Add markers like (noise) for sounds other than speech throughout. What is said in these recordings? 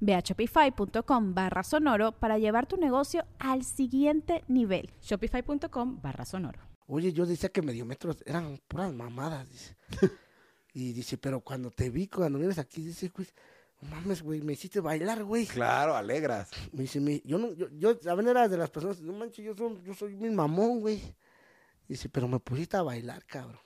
Ve a shopify.com barra sonoro para llevar tu negocio al siguiente nivel. Shopify.com barra sonoro. Oye, yo decía que mediometros eran puras mamadas, dice. (laughs) y dice, pero cuando te vi, cuando vienes aquí, dice, güey, no mames, güey, me hiciste bailar, güey. Claro, alegras. Me dice, me- yo no, yo, yo, a ver, era de las personas, no manches, yo soy, yo soy mi mamón, güey. Dice, pero me pusiste a bailar, cabrón.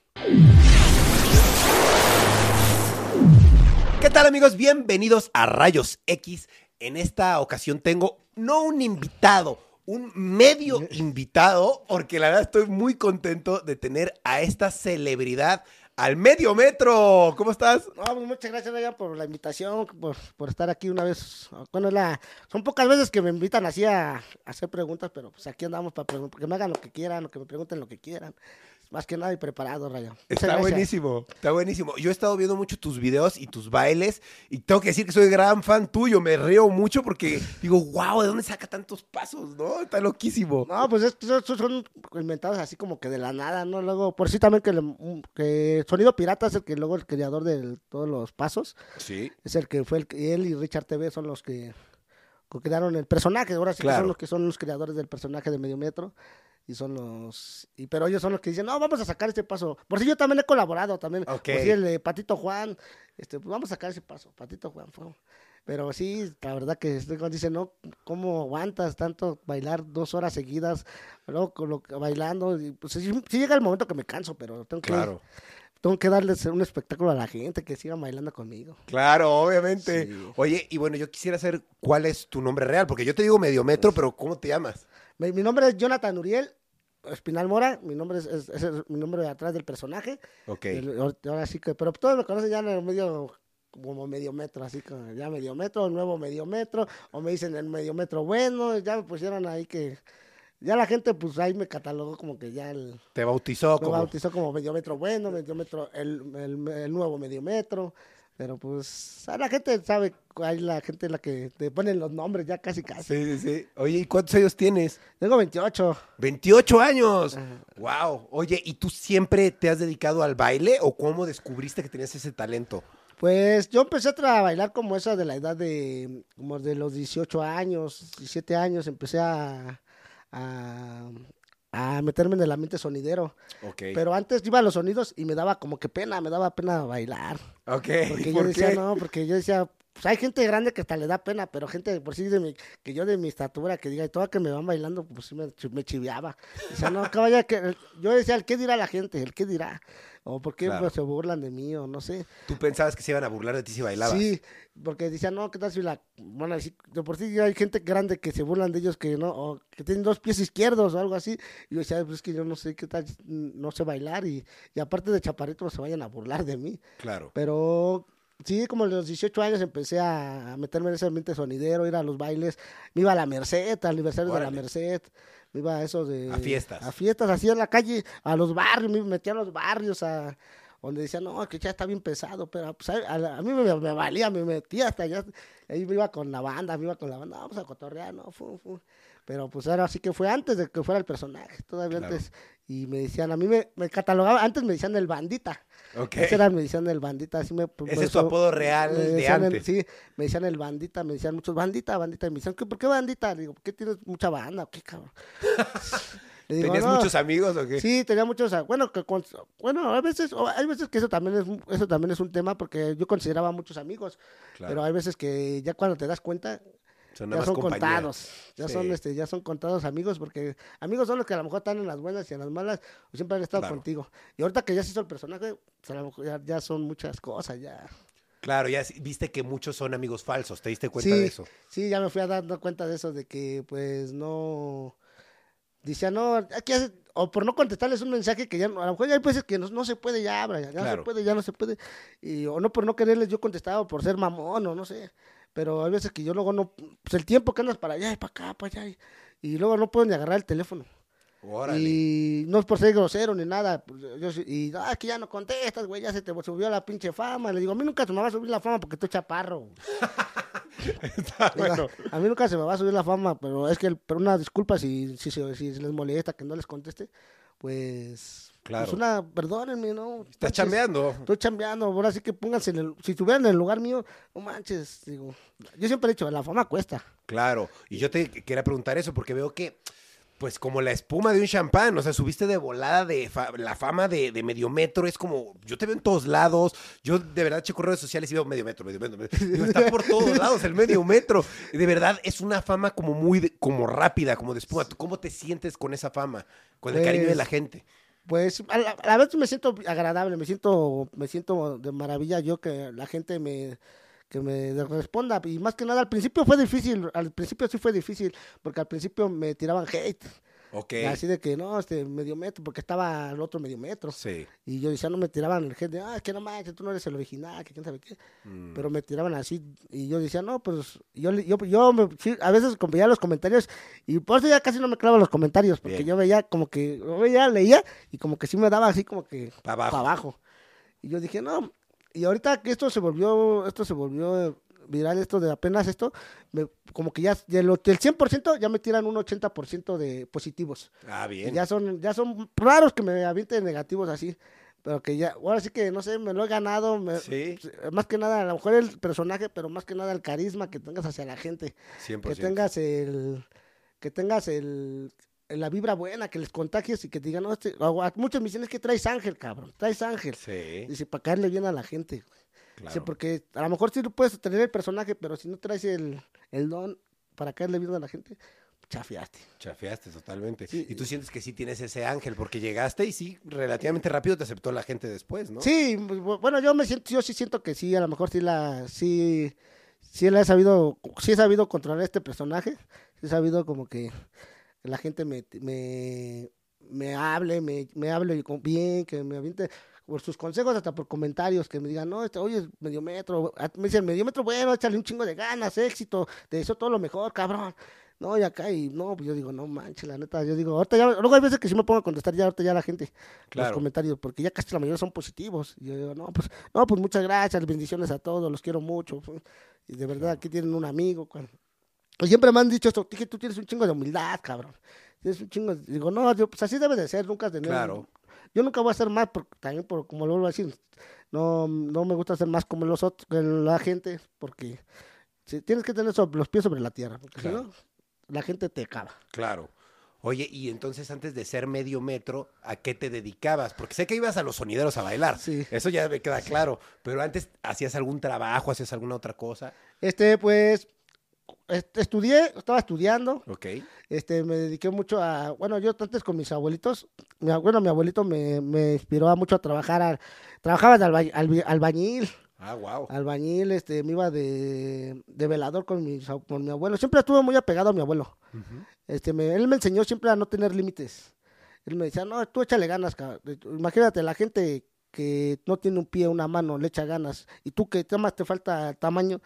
¿Qué tal amigos? Bienvenidos a Rayos X. En esta ocasión tengo no un invitado, un medio invitado, porque la verdad estoy muy contento de tener a esta celebridad al medio metro. ¿Cómo estás? No, pues muchas gracias, Ryan, por la invitación, por, por estar aquí una vez. Bueno, la, son pocas veces que me invitan así a, a hacer preguntas, pero pues aquí andamos para que me hagan lo que quieran, o que me pregunten lo que quieran. Más que nada y preparado. Muchas Está buenísimo, está buenísimo. Yo he estado viendo mucho tus videos y tus bailes y tengo que decir que soy gran fan tuyo. Me río mucho porque digo, wow, ¿de dónde saca tantos pasos? ¿No? Está loquísimo. No, pues estos, son inventados así como que de la nada, ¿no? Luego, por sí también que, le- que Sonido Pirata es el que luego el creador de todos los pasos. Sí. Es el que fue el que él y Richard TV son los que crearon el personaje. Ahora sí que son los que son los creadores del personaje de Medio Metro. Y son los. Y, pero ellos son los que dicen, no, vamos a sacar este paso. Por si yo también he colaborado también. Ok. Por si el de Patito Juan. Este, pues vamos a sacar ese paso. Patito Juan fue. Pero sí, la verdad que este Juan dice, no, ¿cómo aguantas tanto bailar dos horas seguidas? ¿no? Con lo- bailando. Y, pues sí, sí llega el momento que me canso, pero tengo que, Claro. tengo que darles un espectáculo a la gente que siga bailando conmigo. Claro, obviamente. Sí. Oye, y bueno, yo quisiera saber cuál es tu nombre real, porque yo te digo medio metro, pero ¿cómo te llamas? Mi, mi nombre es Jonathan Uriel Espinal Mora, mi nombre es, mi nombre de atrás del personaje. Ok. El- ahora sí que, pero todos me conocen ya en el medio, como medio metro, así como ya medio metro, el nuevo medio metro, o me dicen el medio metro bueno, ya me pusieron ahí que, ya la gente pues ahí me catalogó como que ya el, Te bautizó me como... bautizó como medio metro bueno, medio metro, el, el, el nuevo medio metro. Pero pues a la gente sabe, hay la gente la que te ponen los nombres ya casi casi. Sí, sí, sí. Oye, ¿y cuántos años tienes? Tengo 28. 28 años. Ajá. Wow. Oye, ¿y tú siempre te has dedicado al baile o cómo descubriste que tenías ese talento? Pues yo empecé a bailar como esa de la edad de, como de los 18 años, 17 años, empecé a, a, a meterme en el ambiente sonidero. Ok. Pero antes iba a los sonidos y me daba como que pena, me daba pena bailar. ok. Porque yo ¿Por decía, qué? no, porque yo decía, pues hay gente grande que hasta le da pena, pero gente por sí de mi, que yo de mi estatura, que diga, y toda que me van bailando, pues sí me, me chiviaba. Decía, no, que vaya, que, yo decía, el qué dirá la gente, el qué dirá, o por qué Claro. pues, se burlan de mí, o no sé. Tú pensabas que se iban a burlar de ti si bailabas. Sí, porque decían, no, ¿qué tal si la... Bueno, así, de por sí hay gente grande que se burlan de ellos que no, o que tienen dos pies izquierdos o algo así. Y yo decía, pues es que yo no sé qué tal, no sé bailar y, y aparte de chaparrito no se vayan a burlar de mí. Claro. Pero sí, como a los 18 años empecé a, meterme en ese ambiente sonidero, ir a los bailes. Me iba a la Merced, al aniversario de la. Merced. Me iba a eso de... A fiestas. A fiestas, así en la calle, a los barrios, me metía a los barrios, a donde decían, no, que ya está bien pesado, pero pues, a, a- a mí me, me valía, me metía hasta allá, ahí me iba con la banda, me iba con la banda, vamos a cotorrear, no, fu, fu. Pero pues ahora sí que fue antes de que fuera el personaje, todavía Claro. antes. Y me decían, a mí me, me catalogaban, antes me decían el bandita. Ok. Ese era, me decían el bandita, así me... pues, Ese me- es tu apodo real de decían el- antes. sí, me decían el bandita, me decían muchos bandita, bandita, y me decían, ¿qué- ¿por qué bandita? Le digo, ¿por qué tienes mucha banda? ¿Qué cabrón? (laughs) Le digo, ¿Tenías "No". muchos amigos o qué? Sí, tenía muchos, bueno, que con- bueno, a veces, hay veces que eso también es, eso también es un tema porque yo consideraba muchos amigos, Claro. pero hay veces que ya cuando te das cuenta, Son ya son compañía. contados, ya Sí. son este, ya son contados amigos, porque amigos son los que a lo mejor están en las buenas y en las malas, o siempre han estado Claro. contigo. Y ahorita que ya se hizo el personaje, pues, a lo mejor ya, ya son muchas cosas, ya. Claro, ya viste que muchos son amigos falsos, ¿te diste cuenta sí, de eso? Sí, ya me fui a dando cuenta de eso, de que pues no... Decía, no, aquí hace- o por no contestarles un mensaje que ya, no- a lo mejor ya hay veces que no, no se puede ya, Brian, ya no Claro. se puede, ya no se puede, y, o no por no quererles yo contestaba, o por ser mamón, o no sé, pero hay veces que yo luego no, pues el tiempo que andas para allá y para acá, para allá, y, y luego no puedo ni agarrar el teléfono, Órale. y no es por ser grosero ni nada, pues, yo, y, ah, que ya no contestas, güey, ya se te subió la pinche fama, le digo, a mí nunca se me va a subir la fama porque estoy chaparro. (laughs) Está bueno. A mí nunca se me va a subir la fama, pero es que, el- pero una disculpa si, si, si, si les molesta que no les conteste, pues, Claro. pues una, perdónenme, ¿no? Estás Manches, chambeando. Estoy chambeando, ahora sí que pónganse en el, si estuvieran en el lugar mío, no manches, digo, yo siempre he dicho, la fama cuesta. Claro. Y yo te quería preguntar eso porque veo que, pues como la espuma de un champán, o sea, subiste de volada de fa- la fama de, de medio metro, es como, yo te veo en todos lados, yo de verdad checo redes sociales y veo medio metro, medio metro, medio- digo, está por todos (laughs) lados el medio metro. Y de verdad es una fama como muy, como rápida, como de espuma. ¿Tú ¿Cómo te sientes con esa fama? Con el cariño de Pues, la gente. Pues a la, a la vez me siento agradable, me siento, me siento de maravilla yo que la gente me que me responda. Y más que nada al principio fue difícil, al principio sí fue difícil porque al principio me tiraban hate, Ok. así de que no, este medio metro porque estaba el otro medio metro Sí. y yo decía no me tiraban el de ah que no manches tú no eres el original que quién sabe qué, Mm. pero me tiraban así y yo decía no pues yo yo yo me- sí, a veces veía los comentarios y por eso ya casi no me clavo los comentarios porque Bien. yo veía como que lo veía leía y como que sí me daba así como que Pa' abajo. y yo dije no y ahorita que esto se volvió esto se volvió viral esto de apenas esto me- como que ya del lo- del 100% ya me tiran un 80% de positivos Ah, y bien. ya son ya son raros que me avienten negativos así pero que ya ahora sí que no sé me lo he ganado me- Sí. más que nada a lo mejor el personaje pero más que nada el carisma que tengas hacia la gente 100%. que tengas el que tengas el la vibra buena que les contagies y que digan no este, a muchos me dicen es que traes ángel cabrón traes ángel Sí, dice para caerle bien a la gente Claro. porque a lo mejor sí lo puedes tener el personaje pero si no traes el, el don para caerle bien a la gente chafiaste Chafiaste totalmente. Sí. Y tú sientes que sí tienes ese ángel, porque llegaste y sí, relativamente rápido te aceptó la gente después, ¿no? Sí, bu- bueno, yo me siento, yo sí siento que sí, a lo mejor sí la, sí, sí la he sabido, sí he sabido controlar este personaje, sí he sabido como que la gente me, me, me hable, me, me hable bien, que me aviente por sus consejos, hasta por comentarios, que me digan, no, este, oye, medio metro, a- me dicen, medio metro, bueno, échale un chingo de ganas, éxito, te deseo todo lo mejor, cabrón. No, y acá, y no, pues yo digo, no manches, la neta, yo digo, ahorita ya, luego hay veces que sí me pongo a contestar ya, ahorita ya la gente, los comentarios, porque ya casi la mayoría son positivos. Y yo digo, no, pues, no, pues muchas gracias, bendiciones a todos, los quiero mucho. (laughs) Y de verdad, aquí tienen un amigo. cuan- Y siempre me han dicho esto, dije, tú tienes un chingo de humildad, cabrón. Tienes un chingo, de-". digo, no, yo, pues así debe de ser, nunca tener. Claro. Yo nunca voy a ser más, por, también por, como lo vuelvo a decir, no, no me gusta ser más como los otros, que la gente, porque si, tienes que tener sobre- los pies sobre la tierra, porque Claro. si no, la gente te acaba. Claro. Oye, y entonces antes de ser medio metro, ¿a qué te dedicabas? Porque sé que ibas a los sonideros a bailar. Sí. Eso ya me queda claro. Pero antes, ¿hacías algún trabajo? ¿Hacías alguna otra cosa? Este, pues, estudié, estaba estudiando, Ok. este, me dediqué mucho a, bueno, yo antes con mis abuelitos, mi, bueno, mi abuelito me, me inspiró a mucho a trabajar, a- trabajaba de alba- albi- albañil, Ah, wow. albañil, este, me iba de, de velador con, mis con mi abuelo, siempre estuve muy apegado a mi abuelo, este, me- él me enseñó siempre a no tener límites, él me decía, no, tú échale ganas, cabrón. imagínate, la gente que no tiene un pie, una mano, le echa ganas, y tú que más te falta tamaño,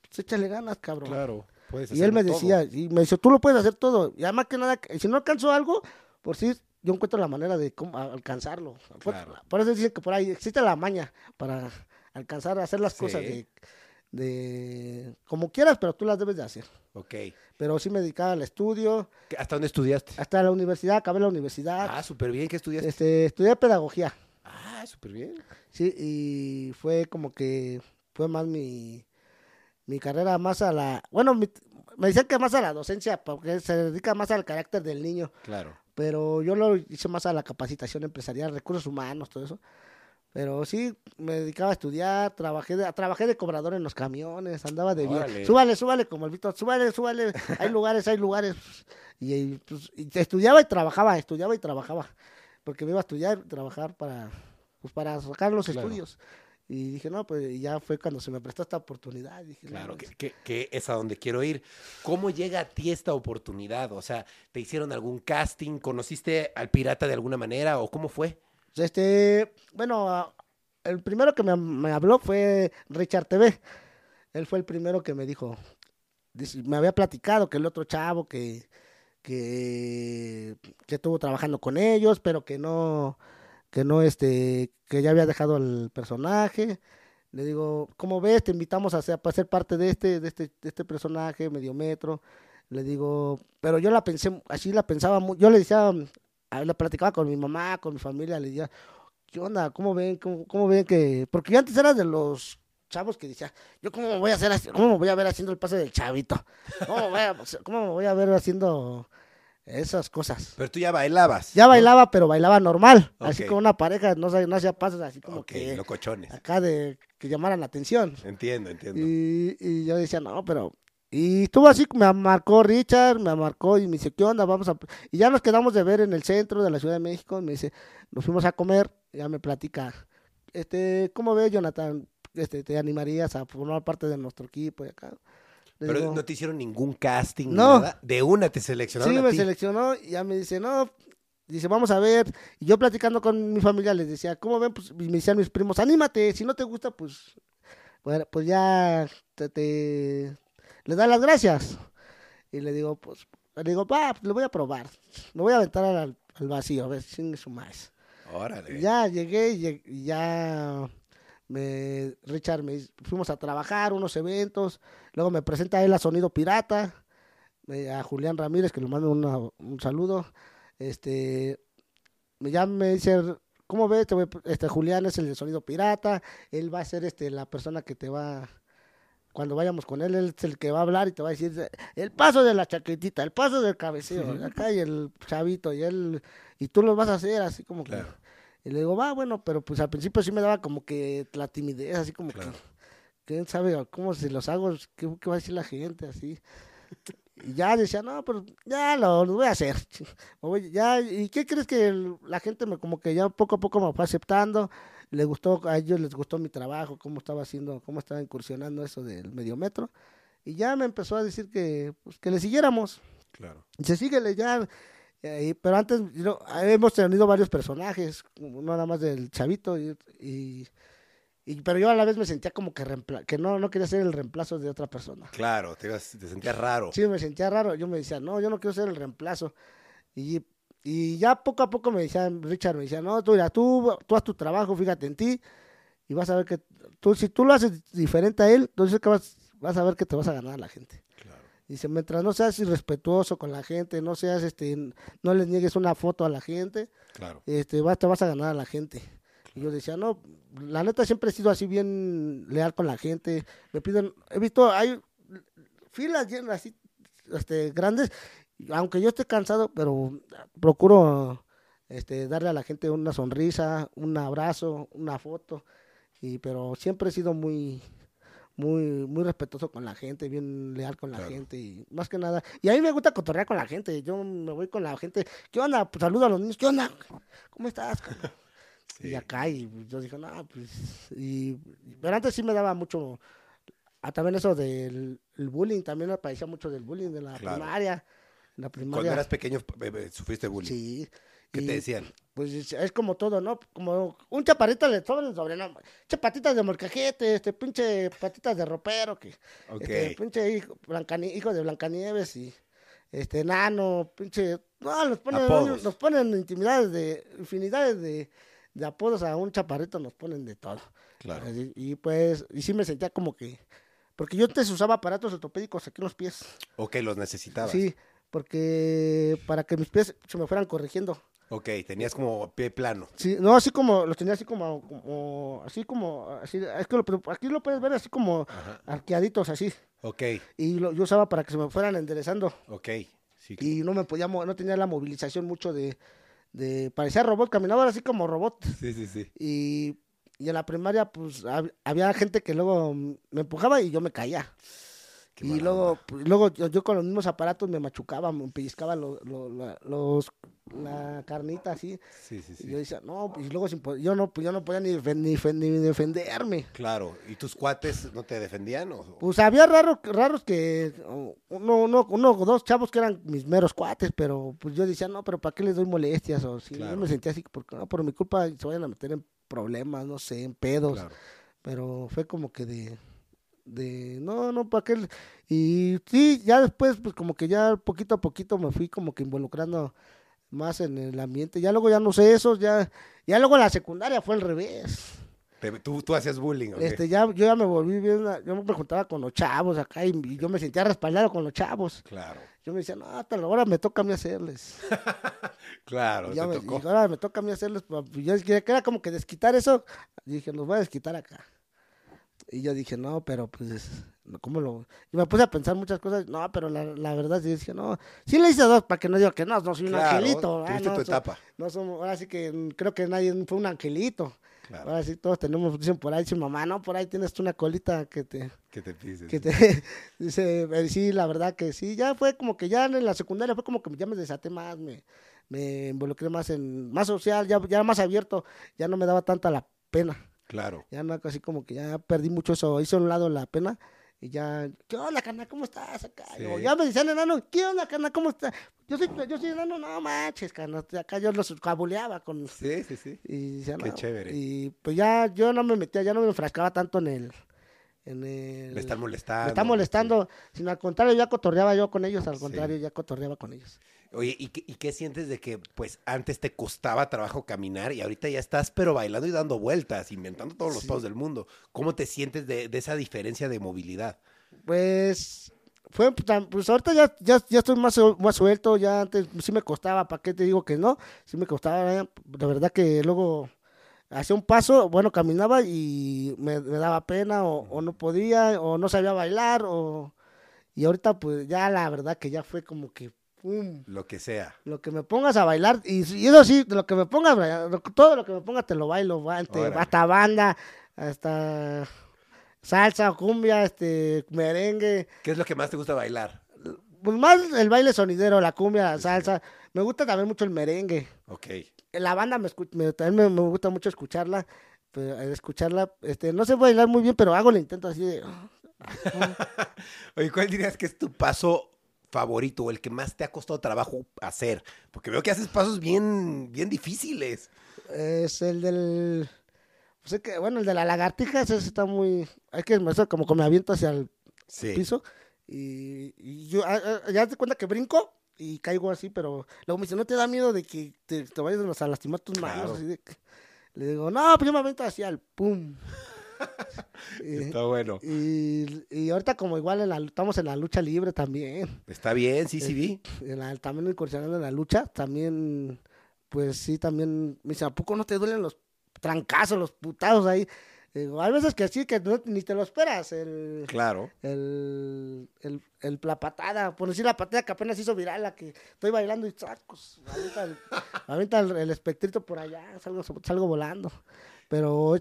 pues échale ganas, cabrón. Claro. Y él me decía, y me dice, tú lo puedes hacer todo. Y además que nada, si no alcanzo algo, por si yo encuentro la manera de cómo alcanzarlo. Por, Claro. por eso dicen que por ahí existe la maña para alcanzar a hacer las Sí. cosas de, de como quieras, pero tú las debes de hacer. Ok. Pero sí me dedicaba al estudio, ¿Qué- ¿Hasta dónde estudiaste? hasta la universidad, acabé la universidad, Ah, súper bien. ¿Qué estudiaste? este, estudié pedagogía, Ah, súper bien. sí, y fue como que fue más mi, mi carrera más a la, bueno, mi- me decían que más a la docencia, porque se dedica más al carácter del niño. Claro. pero yo lo hice más a la capacitación empresarial, recursos humanos, todo eso. Pero sí, me dedicaba a estudiar, trabajé de, trabajé de cobrador en los camiones, andaba de Órale. bien. Súbale, súbale, como el Víctor, súbale, súbale. Hay lugares, hay lugares. Y, y, pues, y estudiaba y trabajaba, estudiaba y trabajaba. Porque me iba a estudiar y trabajar para, pues, para sacar los Claro. estudios. Y dije, no, pues ya fue cuando se me prestó esta oportunidad. Dije, Claro, que, pues, que- que es a donde quiero ir. ¿Cómo llega a ti esta oportunidad? O sea, ¿te hicieron algún casting? ¿Conociste al pirata de alguna manera o cómo fue? Este, bueno, a- el primero que me, me habló fue Richard TV. Él fue el primero que me dijo, me había platicado que el otro chavo que, que, que estuvo trabajando con ellos, pero que no, que no, este, que ya había dejado el personaje. Le digo, ¿cómo ves? Te invitamos a ser, a ser parte de este, de este, de este personaje, medio metro. Le digo, pero yo la pensé, así la pensaba, yo le decía, a- la platicaba con mi mamá, con mi familia, le decía, ¿qué onda? ¿Cómo ven? ¿Cómo, cómo ven que...? Porque antes era de los chavos que decía, yo cómo me voy a hacer, cómo me voy a ver haciendo el paso del chavito, cómo me voy a, cómo me voy a ver haciendo esas cosas. Pero tú ya bailabas. Ya ¿no? bailaba, pero bailaba normal, así como una pareja, no, no hacía pasos así como Ok, que locochones. acá de que llamaran la atención. Entiendo, entiendo. Y, y yo decía, no, pero... Y estuvo así, me marcó Richard, me marcó y me dice, ¿qué onda? Vamos a... Y ya nos quedamos de ver en el centro de la Ciudad de México. Me dice, nos fuimos a comer, ya me platica. Este, ¿cómo ves, Jonathan? Este, ¿Te animarías a formar parte de nuestro equipo? Y acá. Le Pero digo, no te hicieron ningún casting, No. nada. De una te seleccionaron Sí, a me ti. seleccionó y ya me dice, no, dice, vamos a ver. Y yo platicando con mi familia les decía, ¿cómo ven? Pues me decían mis primos, anímate, si no te gusta, pues, bueno, pues ya te, te- le da las gracias. Y le digo, pues, le digo, va, pues, lo voy a probar. Me voy a aventar al, al vacío, a ver, sin su más. Órale. Ya llegué y lleg- y ya me, Richard me fuimos a trabajar unos eventos, luego me presenta él a Sonido Pirata, eh, a Julián Ramírez, que le mando una- un saludo, este, me- ya me dice, ¿cómo ves? Este, Julián es el de Sonido Pirata, él va a ser este, la persona que te va, cuando vayamos con él, él es el que va a hablar y te va a decir, el paso de la chaquetita, el paso del cabeceo, acá y el chavito, y él, y tú lo vas a hacer así como que... Y le digo, va, bueno, pero pues al principio sí me daba como que la timidez, así como Claro. que, quién sabe cómo si los hago, qué, qué va a decir la gente, así. Y ya decía, no, pero ya lo, lo voy a hacer. (laughs) Voy- ya, ¿Y qué crees que el- la gente me como que ya poco a poco me fue aceptando? Le gustó, a ellos les gustó mi trabajo, cómo estaba haciendo, cómo estaba incursionando eso del mediometro. Y ya me empezó a decir que, pues, que le siguiéramos. Claro. Dice, síguele ya. Eh, pero antes hemos tenido varios personajes, no nada más del chavito, y, y- y- pero yo a la vez me sentía como que, que no, no quería ser el reemplazo de otra persona. Claro, te, ibas- te sentías raro. Sí, me sentía raro, yo me decía, no, yo no quiero ser el reemplazo. Y, y ya poco a poco me decía, Richard me decía, no, tú, mira, tú, tú haz tu trabajo, fíjate en ti, y vas a ver que, tú, si tú lo haces diferente a él, entonces que vas, vas a ver que te vas a ganar a la gente. Dice, mientras no seas irrespetuoso con la gente, no seas, este, no les niegues una foto a la gente, Claro. este, vas, te vas a ganar a la gente. Y yo decía, no, la neta siempre he sido así bien leal con la gente. Me piden, he visto, hay filas llenas así, este, grandes, aunque yo esté cansado, pero procuro, este, darle a la gente una sonrisa, un abrazo, una foto. Y, pero siempre he sido muy, muy, muy respetuoso con la gente, bien leal con la Claro. gente y más que nada. Y a mí me gusta cotorrear con la gente. Yo me voy con la gente. ¿Qué onda? Pues saludo a los niños. ¿Qué onda? ¿Cómo estás? cabrón?" (laughs) Sí. Y acá, y yo dije, no, pues. Y, pero antes sí me daba mucho. ah, también eso del el bullying, también me parecía mucho del bullying de la Claro. primaria. La Cuando primaria. eras pequeño, eh, sufriste bullying. Sí. ¿Qué y, te decían? Pues es, es como todo, ¿no? Como un chaparrito le sobra el sobrenombre. Che patitas de molcajete, este pinche patitas de ropero, que este pinche hijo, Blancani- hijo de Blancanieves y este enano, pinche no, nos ponen nos ponen intimidades de infinidades de, de apodos a un chaparrito nos ponen de todo. Claro. Y, y pues y sí me sentía como que porque yo antes usaba aparatos ortopédicos aquí en los pies. Ok, los necesitabas. Sí, porque para que mis pies se me fueran corrigiendo. Ok, tenías como pie plano. Sí, no, así como, los tenía así como, como así como, así, es que lo- aquí lo puedes ver así como Ajá. arqueaditos así, Ok, y lo, yo usaba para que se me fueran enderezando, ok. Sí. y no me podía, no tenía la movilización mucho de, de, parecía robot, caminaba así como robot, sí, sí, sí. y, y en la primaria, pues, hab- había gente que luego me empujaba y yo me caía. Qué y luego, pues, luego yo, yo con los mismos aparatos me machucaba, me pellizcaba lo- lo- la, los, la carnita así. Sí, sí, Y yo decía, no, pues, y luego sin yo no, pues, yo no podía ni, ni, ni defenderme. Claro. ¿Y tus cuates no te defendían? O... Pues había raros, raros que, uno, uno, uno o dos chavos que eran mis meros cuates, pero pues yo decía, no, pero ¿para qué les doy molestias? O si Claro. yo me sentía así, porque no, por mi culpa se vayan a meter en problemas, no sé, en pedos. Claro. Pero fue como que de, de, no, no, ¿para qué? Y sí, ya después, pues como que ya poquito a poquito me fui como que involucrando más en el ambiente. Ya luego ya no sé eso, ya, ya luego en la secundaria fue al revés. Tú, tú hacías bullying. Este, ya, yo ya me volví bien, yo me juntaba con los chavos acá y, y yo me sentía respaldado con los chavos. Claro. Yo me decía, no, hasta (laughs) ahora me toca a mí hacerles. Claro, Y ya te me, tocó. y ahora me toca a mí hacerles. pues, Yo que era como que desquitar eso. Dije, los voy a desquitar acá. Y yo dije, no, pero pues, ¿cómo lo...? Y me puse a pensar muchas cosas. No, pero la, la verdad sí dije, no. Sí le hice dos para que no diga que no, no soy un Claro, angelito. ah, no, tu so- etapa. no somos, ahora sí que creo que nadie fue un angelito. Claro. Ahora sí todos tenemos, dicen por ahí, dicen mamá, no, por ahí tienes tú una colita que te... Que te pises. Que te (laughs) dice, eh, sí, la verdad que sí, ya fue como que ya en la secundaria fue como que ya me desaté más, me, me involucré más en, más social, ya, ya más abierto, ya no me daba tanta la pena, Claro. ya no, así como que ya perdí mucho eso, hice a un lado la pena y ya, ¿qué onda, carnal? ¿Cómo estás acá? Sí. Yo, ya me decían enano, ¿qué onda, carnal? ¿Cómo estás? Yo soy, yo soy enano, no manches, carnal, acá yo los cabuleaba con, Sí, sí, sí. y decía, Qué no, chévere. Y pues ya yo no me metía, ya no me enfrascaba tanto en el, en el, Me están molestando. me está molestando, sino al contrario, ya cotorreaba yo con ellos, al contrario, ya cotorreaba con ellos. Oye, ¿y qué, ¿y qué sientes de que, pues, antes te costaba trabajo caminar y ahorita ya estás, pero bailando y dando vueltas, inventando todos los Sí. pasos del mundo? ¿Cómo te sientes de, de esa diferencia de movilidad? Pues, fue, pues ahorita ya, ya, ya estoy más, más suelto, ya antes sí me costaba, ¿para qué te digo que no? Sí me costaba, eh, la verdad que luego hacía un paso, bueno, caminaba y me, me daba pena o, o no podía o no sabía bailar o... Y ahorita pues ya la verdad que ya fue como que... ¡pum! Lo que sea. Lo que me pongas a bailar, y, y eso sí, de lo que me pongas, lo- todo lo que me pongas te lo bailo, va, este, hasta banda, hasta salsa, cumbia, este, merengue, ¿Qué es lo que más te gusta bailar? pues más el baile sonidero, la cumbia, la salsa, me gusta también mucho el merengue, Ok. la banda me, también me, me gusta mucho escucharla, pero, escucharla, este, no sé bailar muy bien, pero hago el intento así de, (laughs) Oye, ¿cuál dirías que es tu paso favorito o el que más te ha costado trabajo hacer? Porque veo que haces pasos bien, bien difíciles. es el del, pues es que, bueno, el de la lagartija, ese está muy, hay que, eso como que me aviento hacia el Sí. piso y, y yo ah, ah, ya te cuenta que brinco y caigo así, pero luego me dice, ¿no te da miedo de que te, te vayas a lastimar tus manos? Claro. Así de que- le digo, no, pues yo me avento hacia el pum. (laughs) y, Está bueno. y, y ahorita como igual en la, estamos en la lucha libre también, Está bien, sí, sí vi. en la- también incursionando en la lucha, también, pues sí, también me dice, ¿a poco no te duelen los trancazos, los putados ahí? Digo, hay veces que sí, que no- ni te lo esperas, el Claro. el, el, el- la patada, por decir la patada que apenas hizo viral, la que estoy bailando y sacos, el, (laughs) avienta el, el espectrito por allá, salgo, salgo volando. Pero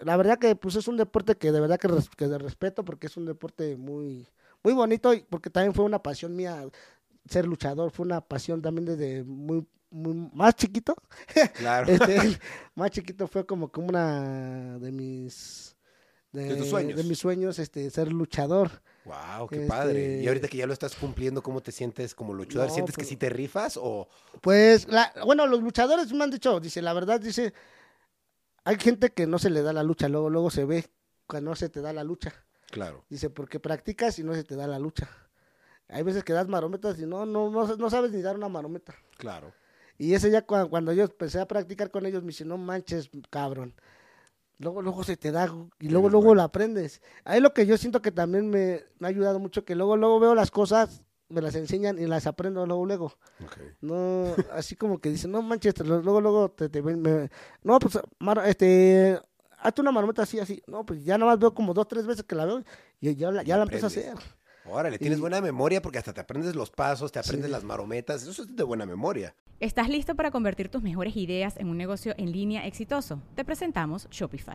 la verdad que pues es un deporte que de verdad que, res- que de respeto porque es un deporte muy, muy bonito y porque también fue una pasión mía ser luchador, fue una pasión también desde muy, muy más chiquito. (laughs) Claro. Este, (laughs) más chiquito fue como que una de mis De tus sueños. de mis sueños este ser luchador Wow, qué Este- padre. Y ahorita que ya lo estás cumpliendo, ¿cómo te sientes como luchador? No, ¿Sientes que pues- sí te rifas o pues la, bueno los luchadores me han dicho dice la verdad dice hay gente que no se le da la lucha luego luego se ve cuando no se te da la lucha claro? dice porque practicas y no se te da la lucha hay veces que das marometas y no no no, no sabes ni dar una marometa Claro. Y ese ya cua- cuando, yo empecé a practicar con ellos, me dice, no manches, cabrón. Luego, luego se te da, y luego, luego lo aprendes. Ahí lo que yo siento que también me, me ha ayudado mucho, que luego, luego veo las cosas, me las enseñan y las aprendo luego, luego. No, así como que dicen, no manches, luego, luego te, te ven, me- no, pues, mar- este, hazte una marmota así, así. No, pues ya nada más veo como dos, tres veces que la veo y ya la, ya la empiezo a hacer. Órale, tienes Y- buena memoria porque hasta te aprendes los pasos, te aprendes Sí. las marometas. Eso es de buena memoria. ¿Estás listo para convertir tus mejores ideas en un negocio en línea exitoso? Te presentamos Shopify.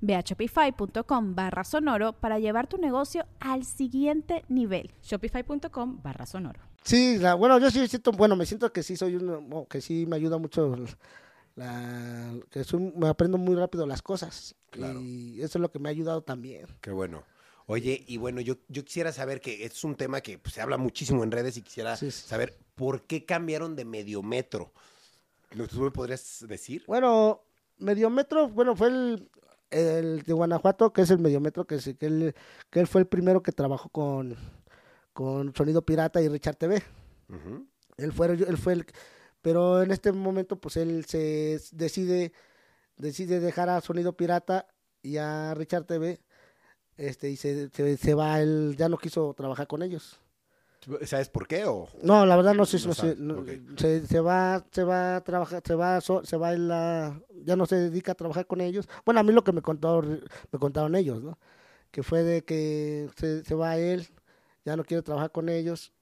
Ve a shopify.com barra sonoro para llevar tu negocio al siguiente nivel. Shopify.com barra sonoro. Sí, la- bueno, yo sí siento, bueno, me siento que sí soy uno, que sí me ayuda mucho, la, que soy- me aprendo muy rápido las cosas. Claro. Y eso es lo que me ha ayudado también. Qué bueno. Oye, y bueno, yo, yo quisiera saber que es un tema que pues, se habla muchísimo en redes y quisiera Sí, sí. saber por qué cambiaron de mediometro. ¿Tú me podrías decir? Bueno, Mediometro, bueno, fue el, el de Guanajuato, que es el Mediometro, que, sí, que, él, que él fue el primero que trabajó con, con Sonido Pirata y Richard TV. Él fue, él fue el, pero en este momento, pues él se decide, decide dejar a Sonido Pirata y a Richard TV, este, y se, se, se va, él ya no quiso trabajar con ellos. ¿Sabes por qué? O... No, la verdad no sé, No no sé, sabes, no- ok. se, se va, se va a trabajar, se va, se va en la, ya no se dedica a trabajar con ellos. Bueno, a mí lo que me contó, me contaron ellos, ¿no? Que fue de que se, se va él, ya no quiere trabajar con ellos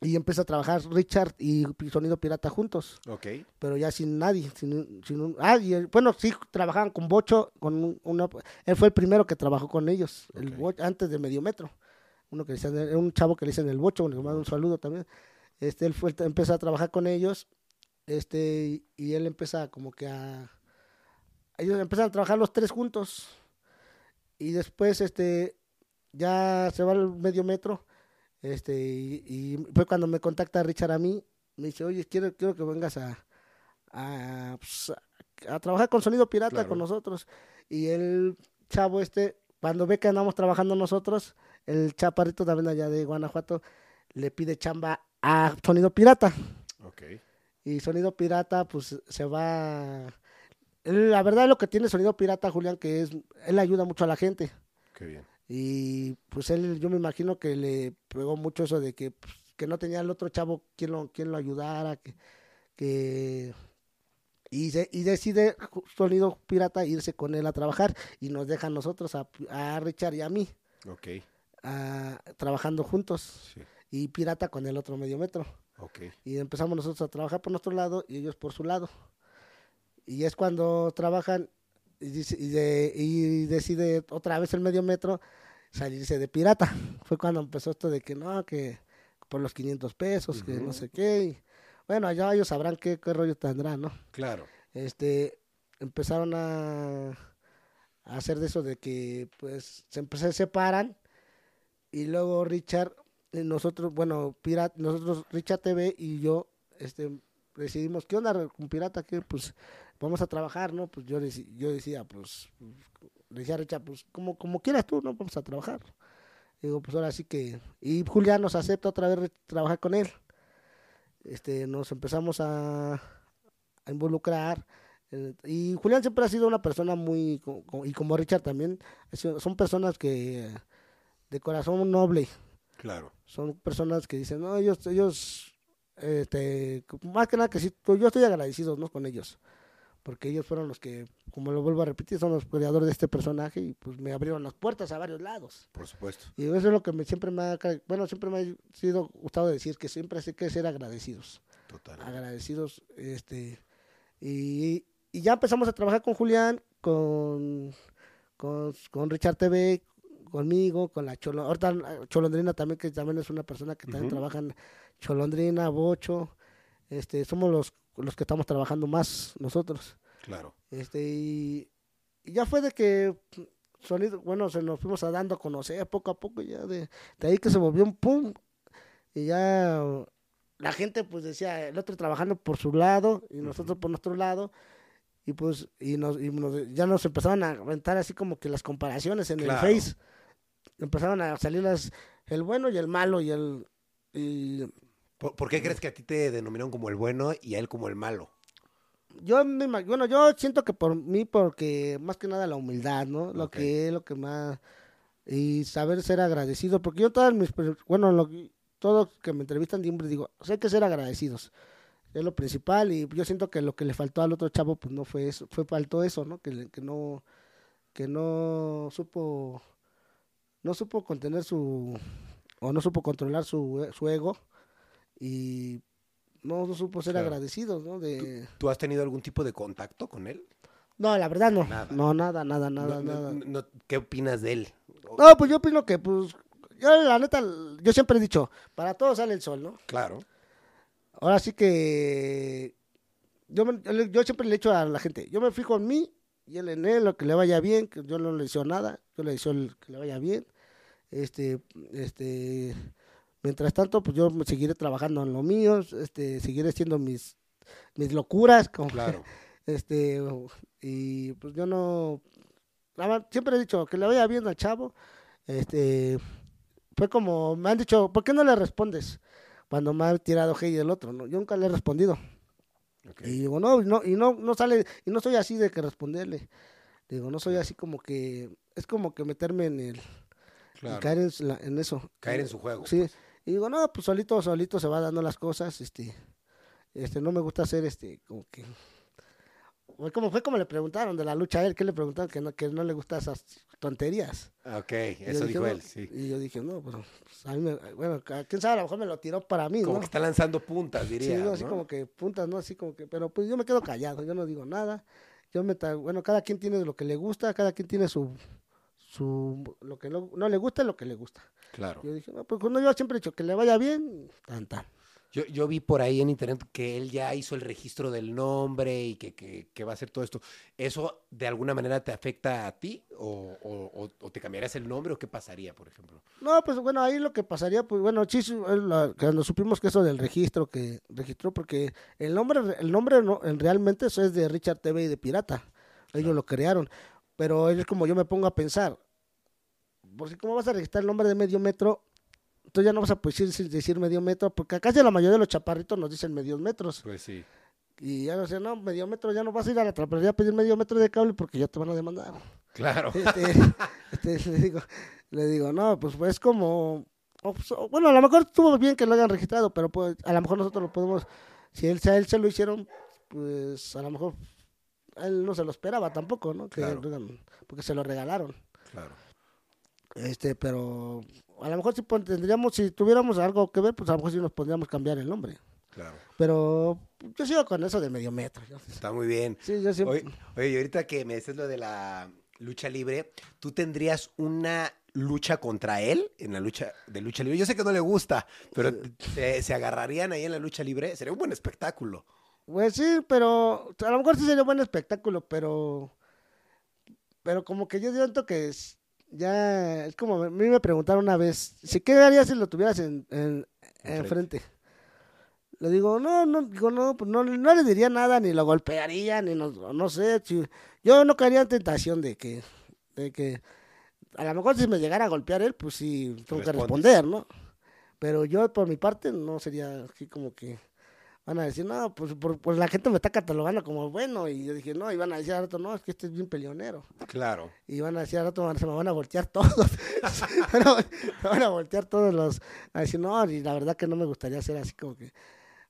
y empieza a trabajar Richard y Sonido Pirata juntos, Ok. pero ya sin nadie, sin, sin un- ah, y el- bueno, sí trabajaban con Bocho, con un- una, él fue el primero que trabajó con ellos, el Ok. Bocho, antes de Medio Metro uno que le dicen, era un chavo que le dicen el bocho, le mando un saludo también. Este, él fue, empezó a trabajar con ellos, este, y, él empieza como que a, ellos empiezan a trabajar los tres juntos, y después, este, ya se va al medio metro, este, y, y fue cuando me contacta Richard a mí, me dice, oye, quiero, quiero que vengas a, a, pues, a- a trabajar con Sonido Pirata Claro. con nosotros, y el chavo este, cuando ve que andamos trabajando nosotros, el chaparrito también allá de Guanajuato le pide chamba a Sonido Pirata. Ok. Y Sonido Pirata, pues se va. la verdad, lo que tiene Sonido Pirata, Julián, que es. Él ayuda mucho a la gente. Qué bien. Y pues él, yo me imagino que le pegó mucho eso de que, pues, que no tenía el otro chavo quien lo, quien lo ayudara. Que, que y, se- y decide Sonido Pirata irse con él a trabajar. Y nos deja a nosotros, a, a Richard y a mí, Ok. A- trabajando juntos. Sí. Y Pirata con el otro medio metro. Y empezamos nosotros a trabajar por nuestro lado y ellos por su lado. Y es cuando trabajan y, dice- y de- y decide otra vez el medio metro salirse de pirata. (laughs) Fue cuando empezó esto de que no, que por los 500 pesos, que no sé qué. y bueno, allá ellos sabrán qué, qué rollo tendrán, ¿no? Claro. Este, empezaron a, a hacer de eso de que pues se, se separan y luego Richard, eh, nosotros, bueno, Pirata, nosotros, Richard TV y yo, este, decidimos, ¿qué onda con Pirata? Que pues vamos a trabajar, ¿no? Pues yo, yo decía, pues, decía Richard, pues como, como quieras tú, ¿no? Vamos a trabajar. Digo, pues ahora sí que, y Julián nos acepta otra vez trabajar con él. Este, nos empezamos a, involucrar. eh, y Julián siempre ha sido una persona muy, y como Richard también, son personas que de corazón noble, Claro. son personas que dicen, no, ellos, ellos, este, más que nada que sí, yo estoy agradecido, ¿no? Con ellos, porque ellos fueron los que, como lo vuelvo a repetir, son los creadores de este personaje y pues me abrieron las puertas a varios lados. Por supuesto. Y eso es lo que me, siempre me ha, bueno, siempre me ha sido gustado decir, que siempre hay que ser agradecidos Total. agradecidos este y, y ya empezamos a trabajar con Julián con con, con Richard TV conmigo con la Cholo ahorita eh, Cholondrina también que también es una persona que también Ujú. trabaja en Cholondrina Bocho este somos los los que estamos trabajando más nosotros Claro. este y, y ya fue de que sonido bueno se nos fuimos a dando a conocer poco a poco ya de, de ahí que se volvió un pum y ya la gente pues decía el otro trabajando por su lado y nosotros por nuestro lado y pues y nos, y nos- ya nos empezaron a aventar así como que las comparaciones en Claro. el Face. Empezaron a salir las el bueno y el malo y el y ¿Por, por qué crees que a ti te denominaron como el bueno y a él como el malo? yo bueno, yo siento que por mí porque más que nada la humildad, ¿no? Lo que es lo que más y saber ser agradecido, porque yo todas mis bueno, lo que- todos que me entrevistan siempre digo, "Pues hay que ser agradecidos." Es lo principal y yo siento que lo que le faltó al otro chavo pues no fue eso, fue faltó eso, ¿no? Que que no que no supo no supo contener su o no supo controlar su, su ego y no, no supo ser Claro. agradecido, ¿no? De ¿Tú has tenido algún tipo de contacto con él? no, la verdad no. Nada. No, nada, nada, nada, No, nada. no, ¿Qué opinas de él? No, pues yo opino que, pues, yo la neta, yo siempre he dicho, para todos sale el sol, ¿no? Claro. Ahora sí que yo, me- yo, siempre le he dicho a la gente, yo me fijo en mí y él en él, lo que le vaya bien, que yo no le deseo nada, yo le deseo el- que le vaya bien. Este, este, mientras tanto, pues yo seguiré trabajando en lo mío, este, seguiré haciendo mis, mis locuras, (laughs) como Claro. este, y pues yo no, siempre he dicho que le vaya bien al chavo, este, fue como, me han dicho, ¿por qué no le respondes? Cuando me ha tirado hey el otro, ¿no? Yo nunca le he respondido. Y digo, no, y no, y no, no sale, y no soy así de que responderle. Digo, no soy así como que, es como que meterme en el, Claro. y caer en, la- en eso. Caer en su juego. Sí, pues. y digo, no, pues solito, solito se va dando las cosas, este, este, no me gusta hacer, este, como que, fue como, fue como le preguntaron de la lucha a él, que le preguntaron que no, que no le gustan esas tonterías. Ok, eso dije, dijo él, sí. Y yo dije, no, pues, pues, a mí me, bueno, quién sabe, a lo mejor me lo tiró para mí, Como ¿no? que está lanzando puntas, Sí, diría. no, así ¿no? como que puntas, ¿no? Así como que, pero pues yo me quedo callado, yo no digo nada. Yo me, bueno, cada quien tiene lo que le gusta, cada quien tiene su, su, lo que no, no le gusta y lo que le gusta. Claro. Yo dije, no, pues cuando yo siempre he dicho que le vaya bien, tan, tan. Yo, yo vi por ahí en internet que él ya hizo el registro del nombre y que, que- que va a hacer todo esto. ¿Eso de alguna manera te afecta a ti? ¿O, o- te cambiarías el nombre o qué pasaría, por ejemplo? No, pues bueno, ahí lo que pasaría, pues bueno, sí, es cuando supimos que eso del registro, que registró, porque el nombre, el nombre no, en- realmente eso es de Richard TV y de Pirata. Ellos lo crearon. Pero es como yo me pongo a pensar, por si cómo vas a registrar el nombre de medio metro, tú ya no vas a poder decir, decir medio metro, porque ya la mayoría de los chaparritos nos dicen medios metros. Pues sí. Y ya no sé, no, medio metro, ya no vas a ir a la trapería a pedir medio metro de cable porque ya te van a demandar. Claro. Este, (laughs) este, le digo, le digo, no, pues es como, pues, bueno, a lo mejor estuvo bien que lo hayan registrado, pero pues a lo mejor nosotros lo podemos, si él, a él se lo hicieron, pues a lo mejor él no se lo esperaba tampoco, ¿no? Que Claro. porque se lo regalaron. Claro. Este, pero a lo mejor si tendríamos, si tuviéramos algo que ver, pues a lo mejor sí nos podríamos cambiar el nombre. Claro. Pero yo sigo con eso de medio metro. yo- Está muy bien. Sí, yo siempre. Oye, oye, y ahorita que me dices lo de la lucha libre, ¿tú tendrías una lucha contra él en la lucha de lucha libre? Yo sé que no le gusta, pero ¿se, se agarrarían ahí en la lucha libre? Sería un buen espectáculo. Pues sí, pero a lo mejor sí sería buen espectáculo, pero pero como que yo siento que es, ya es como a mí me preguntaron una vez, si qué harías si lo tuvieras en, en, Enfrente. enfrente. Le digo, no, no, digo, no, pues no, no le diría nada, ni lo golpearía, ni no, no sé, si- yo no caería en tentación de que, de que, a lo mejor si me llegara a golpear él, pues sí, tengo que Respondes. responder, ¿no? Pero yo por mi parte no sería así como que van a decir, no, pues, por, pues la gente me está catalogando como bueno. Y yo dije, no, y van a decir al rato, no, es que este es bien peleonero. Claro. Y van a decir al rato, se me van a voltear todos. (laughs) Bueno, (laughs) me van a voltear todos los. A decir, no, y la verdad que no me gustaría ser así como que.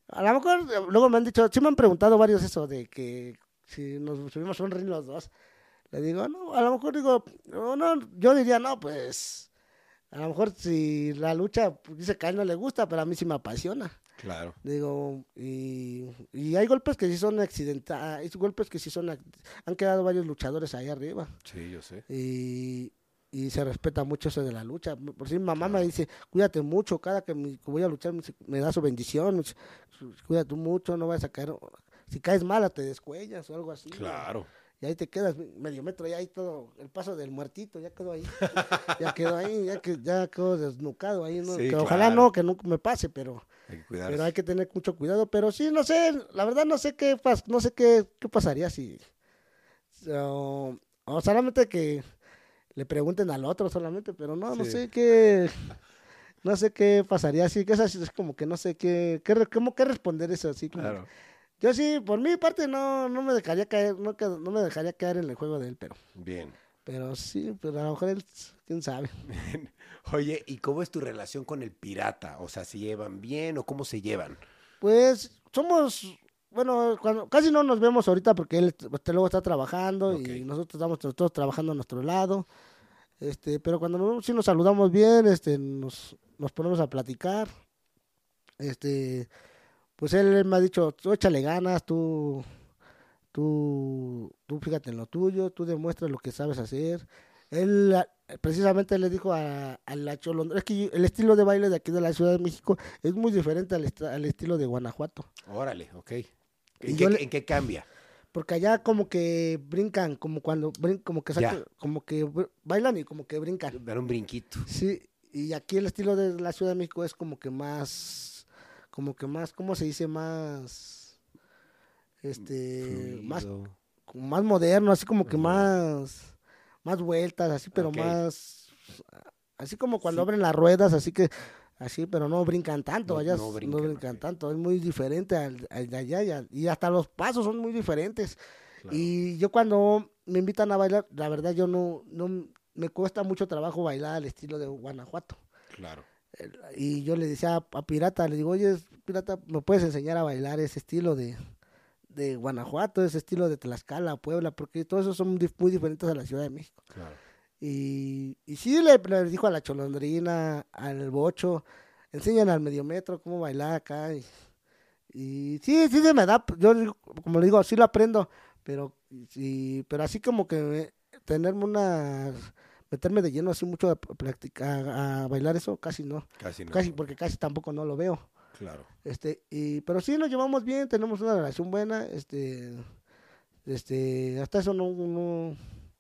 A lo mejor, eh, luego me han dicho, sí me han preguntado varios eso de que si nos subimos a un ring los dos. Le digo, no, a lo mejor digo, no, no, yo diría, no, pues. A lo mejor si la lucha, pues, dice que a él no le gusta, pero a mí sí me apasiona. Claro. Digo, y, y hay golpes que sí son accidentales, hay golpes que sí son, han quedado varios luchadores ahí arriba Sí, yo sé. y, y se respeta mucho eso de la lucha. Por si mi mamá me dice, cuídate mucho, cada que, me- que voy a luchar me, me da su bendición, cuídate mucho, no vayas a caer, si caes mala te descuellas o algo así. Claro. Y ahí te quedas medio metro, ya ahí todo, el paso del muertito, ya quedó ahí. (laughs) ya quedó ahí, ya, que, ya quedó desnucado ahí. ¿no? Sí, que ojalá no, que nunca me pase, pero... Hay que. Pero hay que tener mucho cuidado. Pero sí, no sé, la verdad no sé qué no sé qué, qué pasaría si, o, o solamente que le pregunten al otro solamente, pero no, no sé qué, no sé qué pasaría así, que es así, es como que no sé qué, qué, cómo qué responder eso así. Como, Claro. Yo sí, por mi parte no, no me dejaría caer, no, no me dejaría caer en el juego de él, pero, Bien. pero sí, pero a lo mejor él, quién sabe. (laughs) Oye, ¿y cómo es tu relación con el pirata? O sea, ¿se llevan bien o cómo se llevan? Pues somos, bueno, cuando, casi no nos vemos ahorita porque él este, luego está trabajando y nosotros estamos todos trabajando a nuestro lado. Este, pero cuando nos sí nos saludamos bien, este, nos, nos ponemos a platicar. Este, pues él me ha dicho, tú échale ganas, tú, tú, tú fíjate en lo tuyo, tú demuestras lo que sabes hacer. Él ah, precisamente le dijo a, a la Cholondrina, es que el estilo de baile de aquí de la Ciudad de México es muy diferente al, est- al estilo de Guanajuato. Órale, ok. ¿En, qué, le- en qué cambia? Porque allá como que brincan, como cuando brin- como que sacan- como que bailan y como que brincan. Dar un brinquito. Sí, y aquí el estilo de la Ciudad de México es como que más, como que más, ¿cómo se dice? Más, este, más, Fluido. como más moderno, así como que más, más vueltas, así, pero más, así como cuando Sí. abren las ruedas, así que, así, pero no brincan tanto, No- allá no no brincan, tanto, es muy diferente al, al de allá, y, al- y hasta los pasos son muy diferentes. Claro. Y yo cuando me invitan a bailar, la verdad yo no, no me cuesta mucho trabajo bailar al estilo de Guanajuato. Claro. Y yo le decía a, a Pirata, le digo, oye, Pirata, ¿me puedes enseñar a bailar ese estilo de, de Guanajuato, ese estilo de Tlaxcala, Puebla? Porque todos esos son muy diferentes a la Ciudad de México. Claro. Y, y sí le, le dijo a la Cholondrina, al Bocho, enseñan al Mediometro cómo bailar acá. Y, y sí, sí se me da, yo como le digo, sí lo aprendo, pero, sí, pero así como que me- tenerme una, meterme de lleno así mucho a practicar, a bailar eso, casi no, Casi no. casi, porque casi tampoco no lo veo. Claro. Este, y, pero sí nos llevamos bien, tenemos una relación buena, este, este, hasta eso no, no,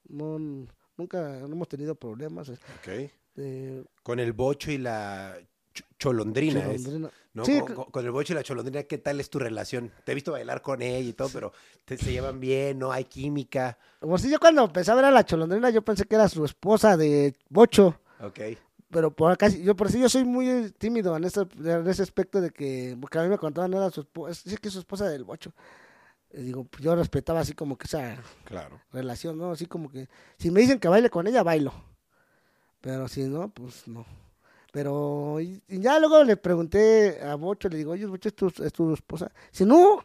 no, nunca no hemos tenido problemas. Ok. Este, Con el bocho y la ch- cholondrina. es, Cholondrina. ¿no? Sí, con, el bocho y la cholondrina, ¿qué tal es tu relación? Te he visto bailar con ella y todo, pero te, se llevan bien, no hay química. Por si yo cuando empecé a ver a la cholondrina, yo pensé que era su esposa de Bocho. Ok. Pero por acá, yo por sí yo soy muy tímido en ese, en ese aspecto de que, porque a mí me contaban, era su esposa, es que es su esposa del Bocho. Y digo, pues yo respetaba así como que esa Claro. relación, ¿no? Así como que, si me dicen que baile con ella, bailo. Pero si no, pues no. Pero, y, y ya luego le pregunté a Bocho, le digo, oye, Bocho, ¿es tu, es tu esposa? Si no,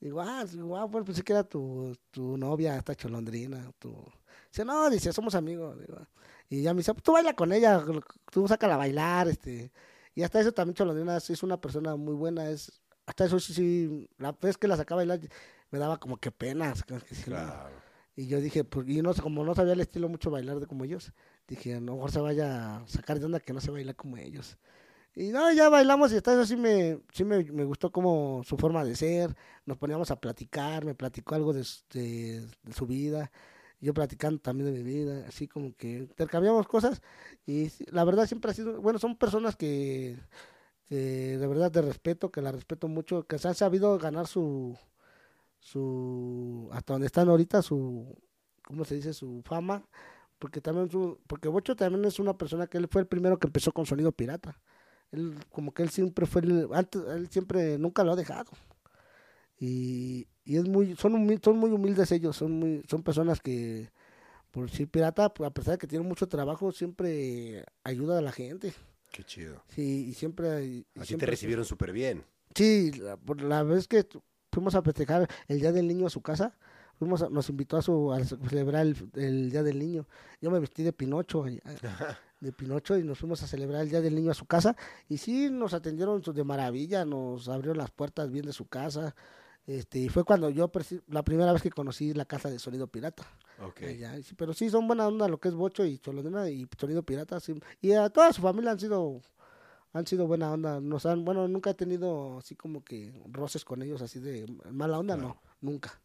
digo, ah, digo, ah, bueno, pensé que era tu, tu novia, esta cholondrina. Tu... Dice, no, dice, somos amigos. Digo, y ya me dice, tú baila con ella, tú sácala a bailar, este. Y hasta eso también Cholondrina es una persona muy buena, es, hasta eso sí, sí, la vez que la sacaba a bailar me daba como que pena. como que sí, no. Claro. Y yo dije, pues, y no como no sabía el estilo mucho bailar de como ellos, dije, a lo mejor se vaya a sacar de onda que no se baila como ellos. Y no, ya bailamos y hasta eso sí me, sí me, me gustó como su forma de ser, nos poníamos a platicar, me platicó algo de, de su vida, yo platicando también de mi vida, así como que intercambiamos cosas y la verdad siempre ha sido, bueno, son personas que, de verdad te respeto, que la respeto mucho, que se han sabido ganar su, su, hasta donde están ahorita, su, ¿cómo se dice? Su fama, porque también porque Bocho también es una persona que él fue el primero que empezó con sonido pirata. Él, como que él siempre fue, antes, él siempre, nunca lo ha dejado. Y, y es muy, son, son muy humildes ellos, son muy, son personas que, por ser pirata, pues, a pesar de que tienen mucho trabajo, siempre ayuda a la gente. Qué chido. Sí, y siempre... y Así te recibieron súper bien. Sí, la, por la vez que fuimos a festejar el Día del Niño a su casa, fuimos a- nos invitó a, su, a celebrar el, el Día del Niño. Yo me vestí de Pinocho, eh, (laughs) de Pinocho, y nos fuimos a celebrar el Día del Niño a su casa. Y sí, nos atendieron de maravilla, nos abrieron las puertas bien de su casa. Este, y fue cuando yo, la primera vez que conocí la casa de Sonido Pirata. Ok. allá. Y sí, pero sí, son buena onda lo que es Bocho y Cholondrina y Sonido Pirata. sí. Y a toda su familia han sido han sido buena onda. Nos han, bueno, nunca he tenido así como que roces con ellos, así de mala onda, no, nunca.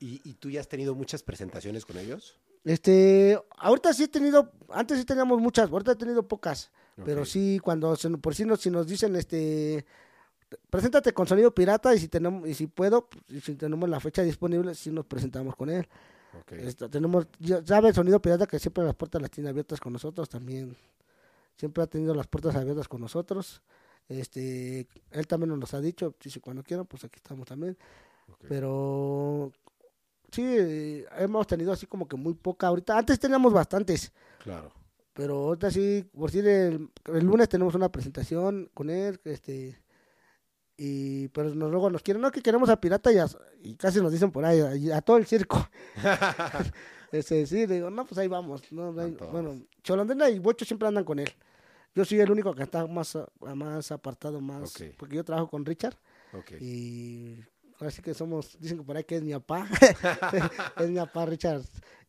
¿Y, y tú ya has tenido muchas presentaciones con ellos? Este, ahorita sí he tenido, antes sí teníamos muchas, ahorita he tenido pocas, pero sí cuando se- por si nos, si nos dicen este preséntate con sonido pirata y si tenemos y si puedo y si tenemos la fecha disponible sí nos presentamos con él. Tenemos, ya sabe el sonido pirata que siempre las puertas las tiene abiertas con nosotros también. Siempre ha tenido las puertas abiertas con nosotros. Este, él también nos ha dicho, dice cuando quieran, pues aquí estamos también. Pero sí, hemos tenido así como que muy poca ahorita. Antes teníamos bastantes, Claro. pero ahorita sí, por decir, el, el lunes tenemos una presentación con él, este, y pero nos, luego nos quieren, no, que queremos a Pirata y, a- y casi nos dicen por ahí, a, a todo el circo. (laughs) (laughs) Este, sí, le digo, no, pues ahí vamos. No, todos. bueno, Cholondrina y Bocho siempre andan con él. Yo soy el único que está más, más apartado, más, porque yo trabajo con Richard Ok. y ahora sí que somos, dicen que por ahí que es mi papá, (laughs) es mi papá Richard.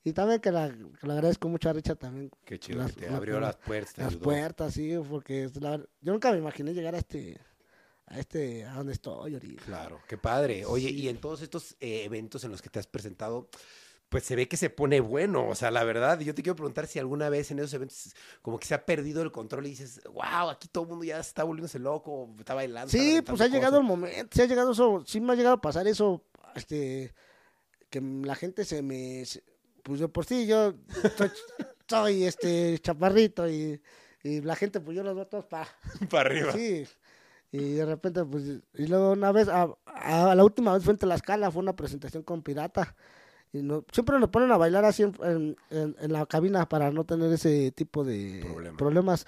Y también que, la, que le agradezco mucho a Richard también. Qué chido las- que te abrió la- las puertas. Las ayudó. puertas, sí, porque la- yo nunca me imaginé llegar a este, a este, a donde estoy ahorita. Claro, qué padre. Oye, Sí. y en todos estos eh, eventos en los que te has presentado, pues se ve que se pone bueno. O sea, la verdad, yo te quiero preguntar si alguna vez en esos eventos como que se ha perdido el control y dices, wow, aquí todo el mundo ya está volviéndose loco, está bailando. está Sí, reventando pues ha llegado el cosas". momento, sí ha llegado eso, sí me ha llegado a pasar eso, este, que la gente se me, pues de por sí yo soy, (laughs) soy, este chaparrito y, y la gente pues yo los veo todos para, Para arriba. sí, y de repente pues, y luego una vez, a, a la última vez fue en Tlaxcala, fue una presentación con Pirata, y no, siempre nos ponen a bailar así en, en- en- en la cabina para no tener ese tipo de Problema. problemas.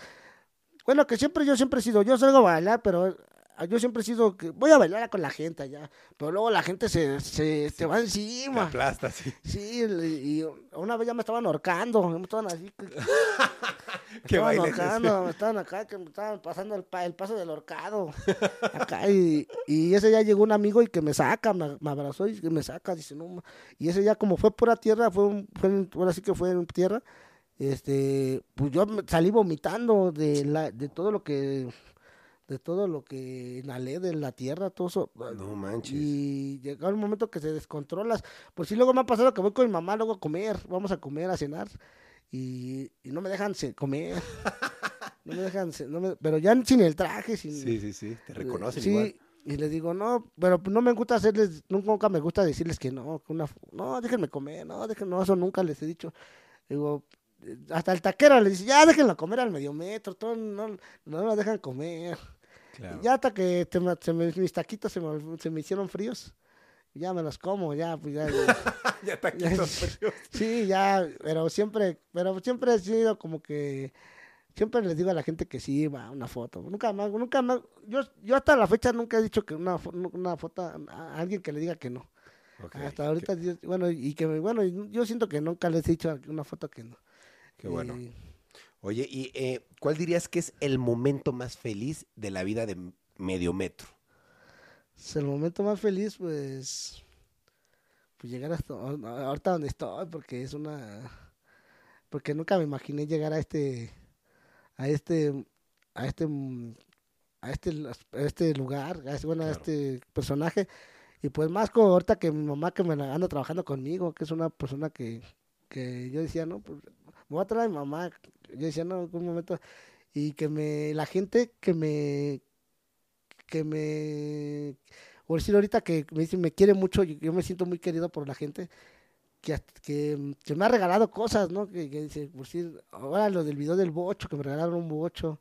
Bueno, que siempre yo siempre he sido, yo salgo a bailar, pero ah, yo siempre he sido que voy a bailar con la gente allá, pero luego la gente se, se, te va Te encima. aplasta, sí. Sí, y y una vez ya me estaban ahorcando, me estaban así, (laughs) (laughs) que- Qué estaban acá, que me estaban pasando el, pa- el paso del ahorcado. Acá, y, y ese ya llegó un amigo y que me saca, me, me abrazó y que me saca, dice, no, ma-". y ese ya como fue pura tierra, fue, un- fue ahora sí que fue en tierra, este, pues yo salí vomitando de la, de todo lo que, de todo lo que inhalé de la tierra, todo eso. No manches. Y llega un momento que se descontrolas. Pues sí, luego me ha pasado que voy con mi mamá luego a comer, vamos a comer, a cenar, y, y no me dejan comer. (laughs) no me dejan, no me- pero ya sin el traje, sin... Sí, sí, sí. Te reconocen sí, igual. y les digo, no, pero no me gusta hacerles, nunca me gusta decirles que no, que una, no, déjenme comer, no, déjenme, no, eso nunca les he dicho. Digo, eh, hasta el taquero les dice, ya déjenlo comer al medio metro, todo, no, no lo dejan comer. Claro. Ya hasta que te se me- mis taquitos se me, se me hicieron fríos, ya me los como, ya, pues ya. ya. (laughs) está aquí (laughs) sí, ya, pero siempre, pero siempre he sido como que, siempre les digo a la gente que sí, va, una foto. Nunca más, nunca más, yo, yo hasta la fecha nunca he dicho que una, una foto, a alguien que le diga que no. Hasta ahorita, bueno, y que, bueno, yo siento que nunca les he dicho una foto que no. Qué bueno. Y- Oye, ¿y eh, cuál dirías que es el momento más feliz de la vida de Medio Metro? Es el momento más feliz, pues, pues llegar hasta ahorita donde estoy, porque es una, porque nunca me imaginé llegar a este, a este, a este, a este, a este lugar, a este, bueno, a este personaje, y pues más como ahorita que mi mamá que me anda trabajando conmigo, que es una persona que, que yo decía, no, pues, me voy a traer a mi mamá, yo decía, no, en un momento, y que me, la gente que me, que me, por decir ahorita que me dice, me quiere mucho, yo, yo me siento muy querido por la gente, que, que, que me ha regalado cosas, ¿no? Que, que dice, por decir, ahora lo del video del bocho, que me regalaron un bocho,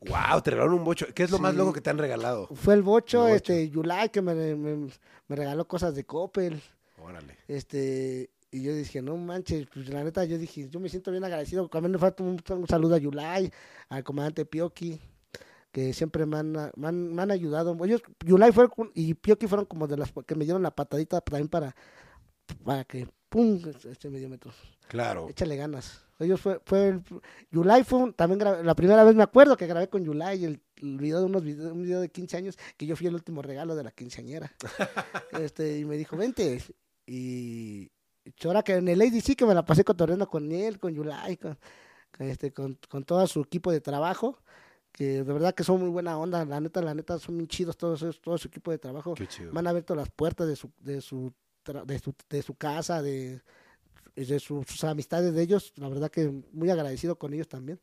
wow, te regalaron un bocho. ¿Qué es lo más loco que te han regalado? fue el bocho, El bocho. este, Yulai, que me, me, me regaló cosas de Coppel, Órale. este, y yo dije, no manches, pues la neta, yo dije, yo me siento bien agradecido. También le falta un, un saludo a Yulai, al comandante Pioki, que siempre me han, me han, me han ayudado. Ellos, Yulai fue, y Pioki fueron como de las que me dieron la patadita también para, para que, pum, este medio metro. Claro. Échale ganas. Ellos fue, fue el- Yulai fue un- también grabé- la primera vez me acuerdo que grabé con Yulai el, el video de unos videos, un video de 15 años que yo fui el último regalo de la quinceañera. (laughs) este, y me dijo, vente. Y, y ahora que en el ADC que me la pasé cotorreando con él, con Yulai, con, con este, con, con todo su equipo de trabajo, que de verdad que son muy buena onda, la neta, la neta, son muy chidos todos todo su equipo de trabajo Qué chido. me han abierto las puertas de su de su de su, de su casa de, de su- sus amistades de ellos la verdad que muy agradecido con ellos también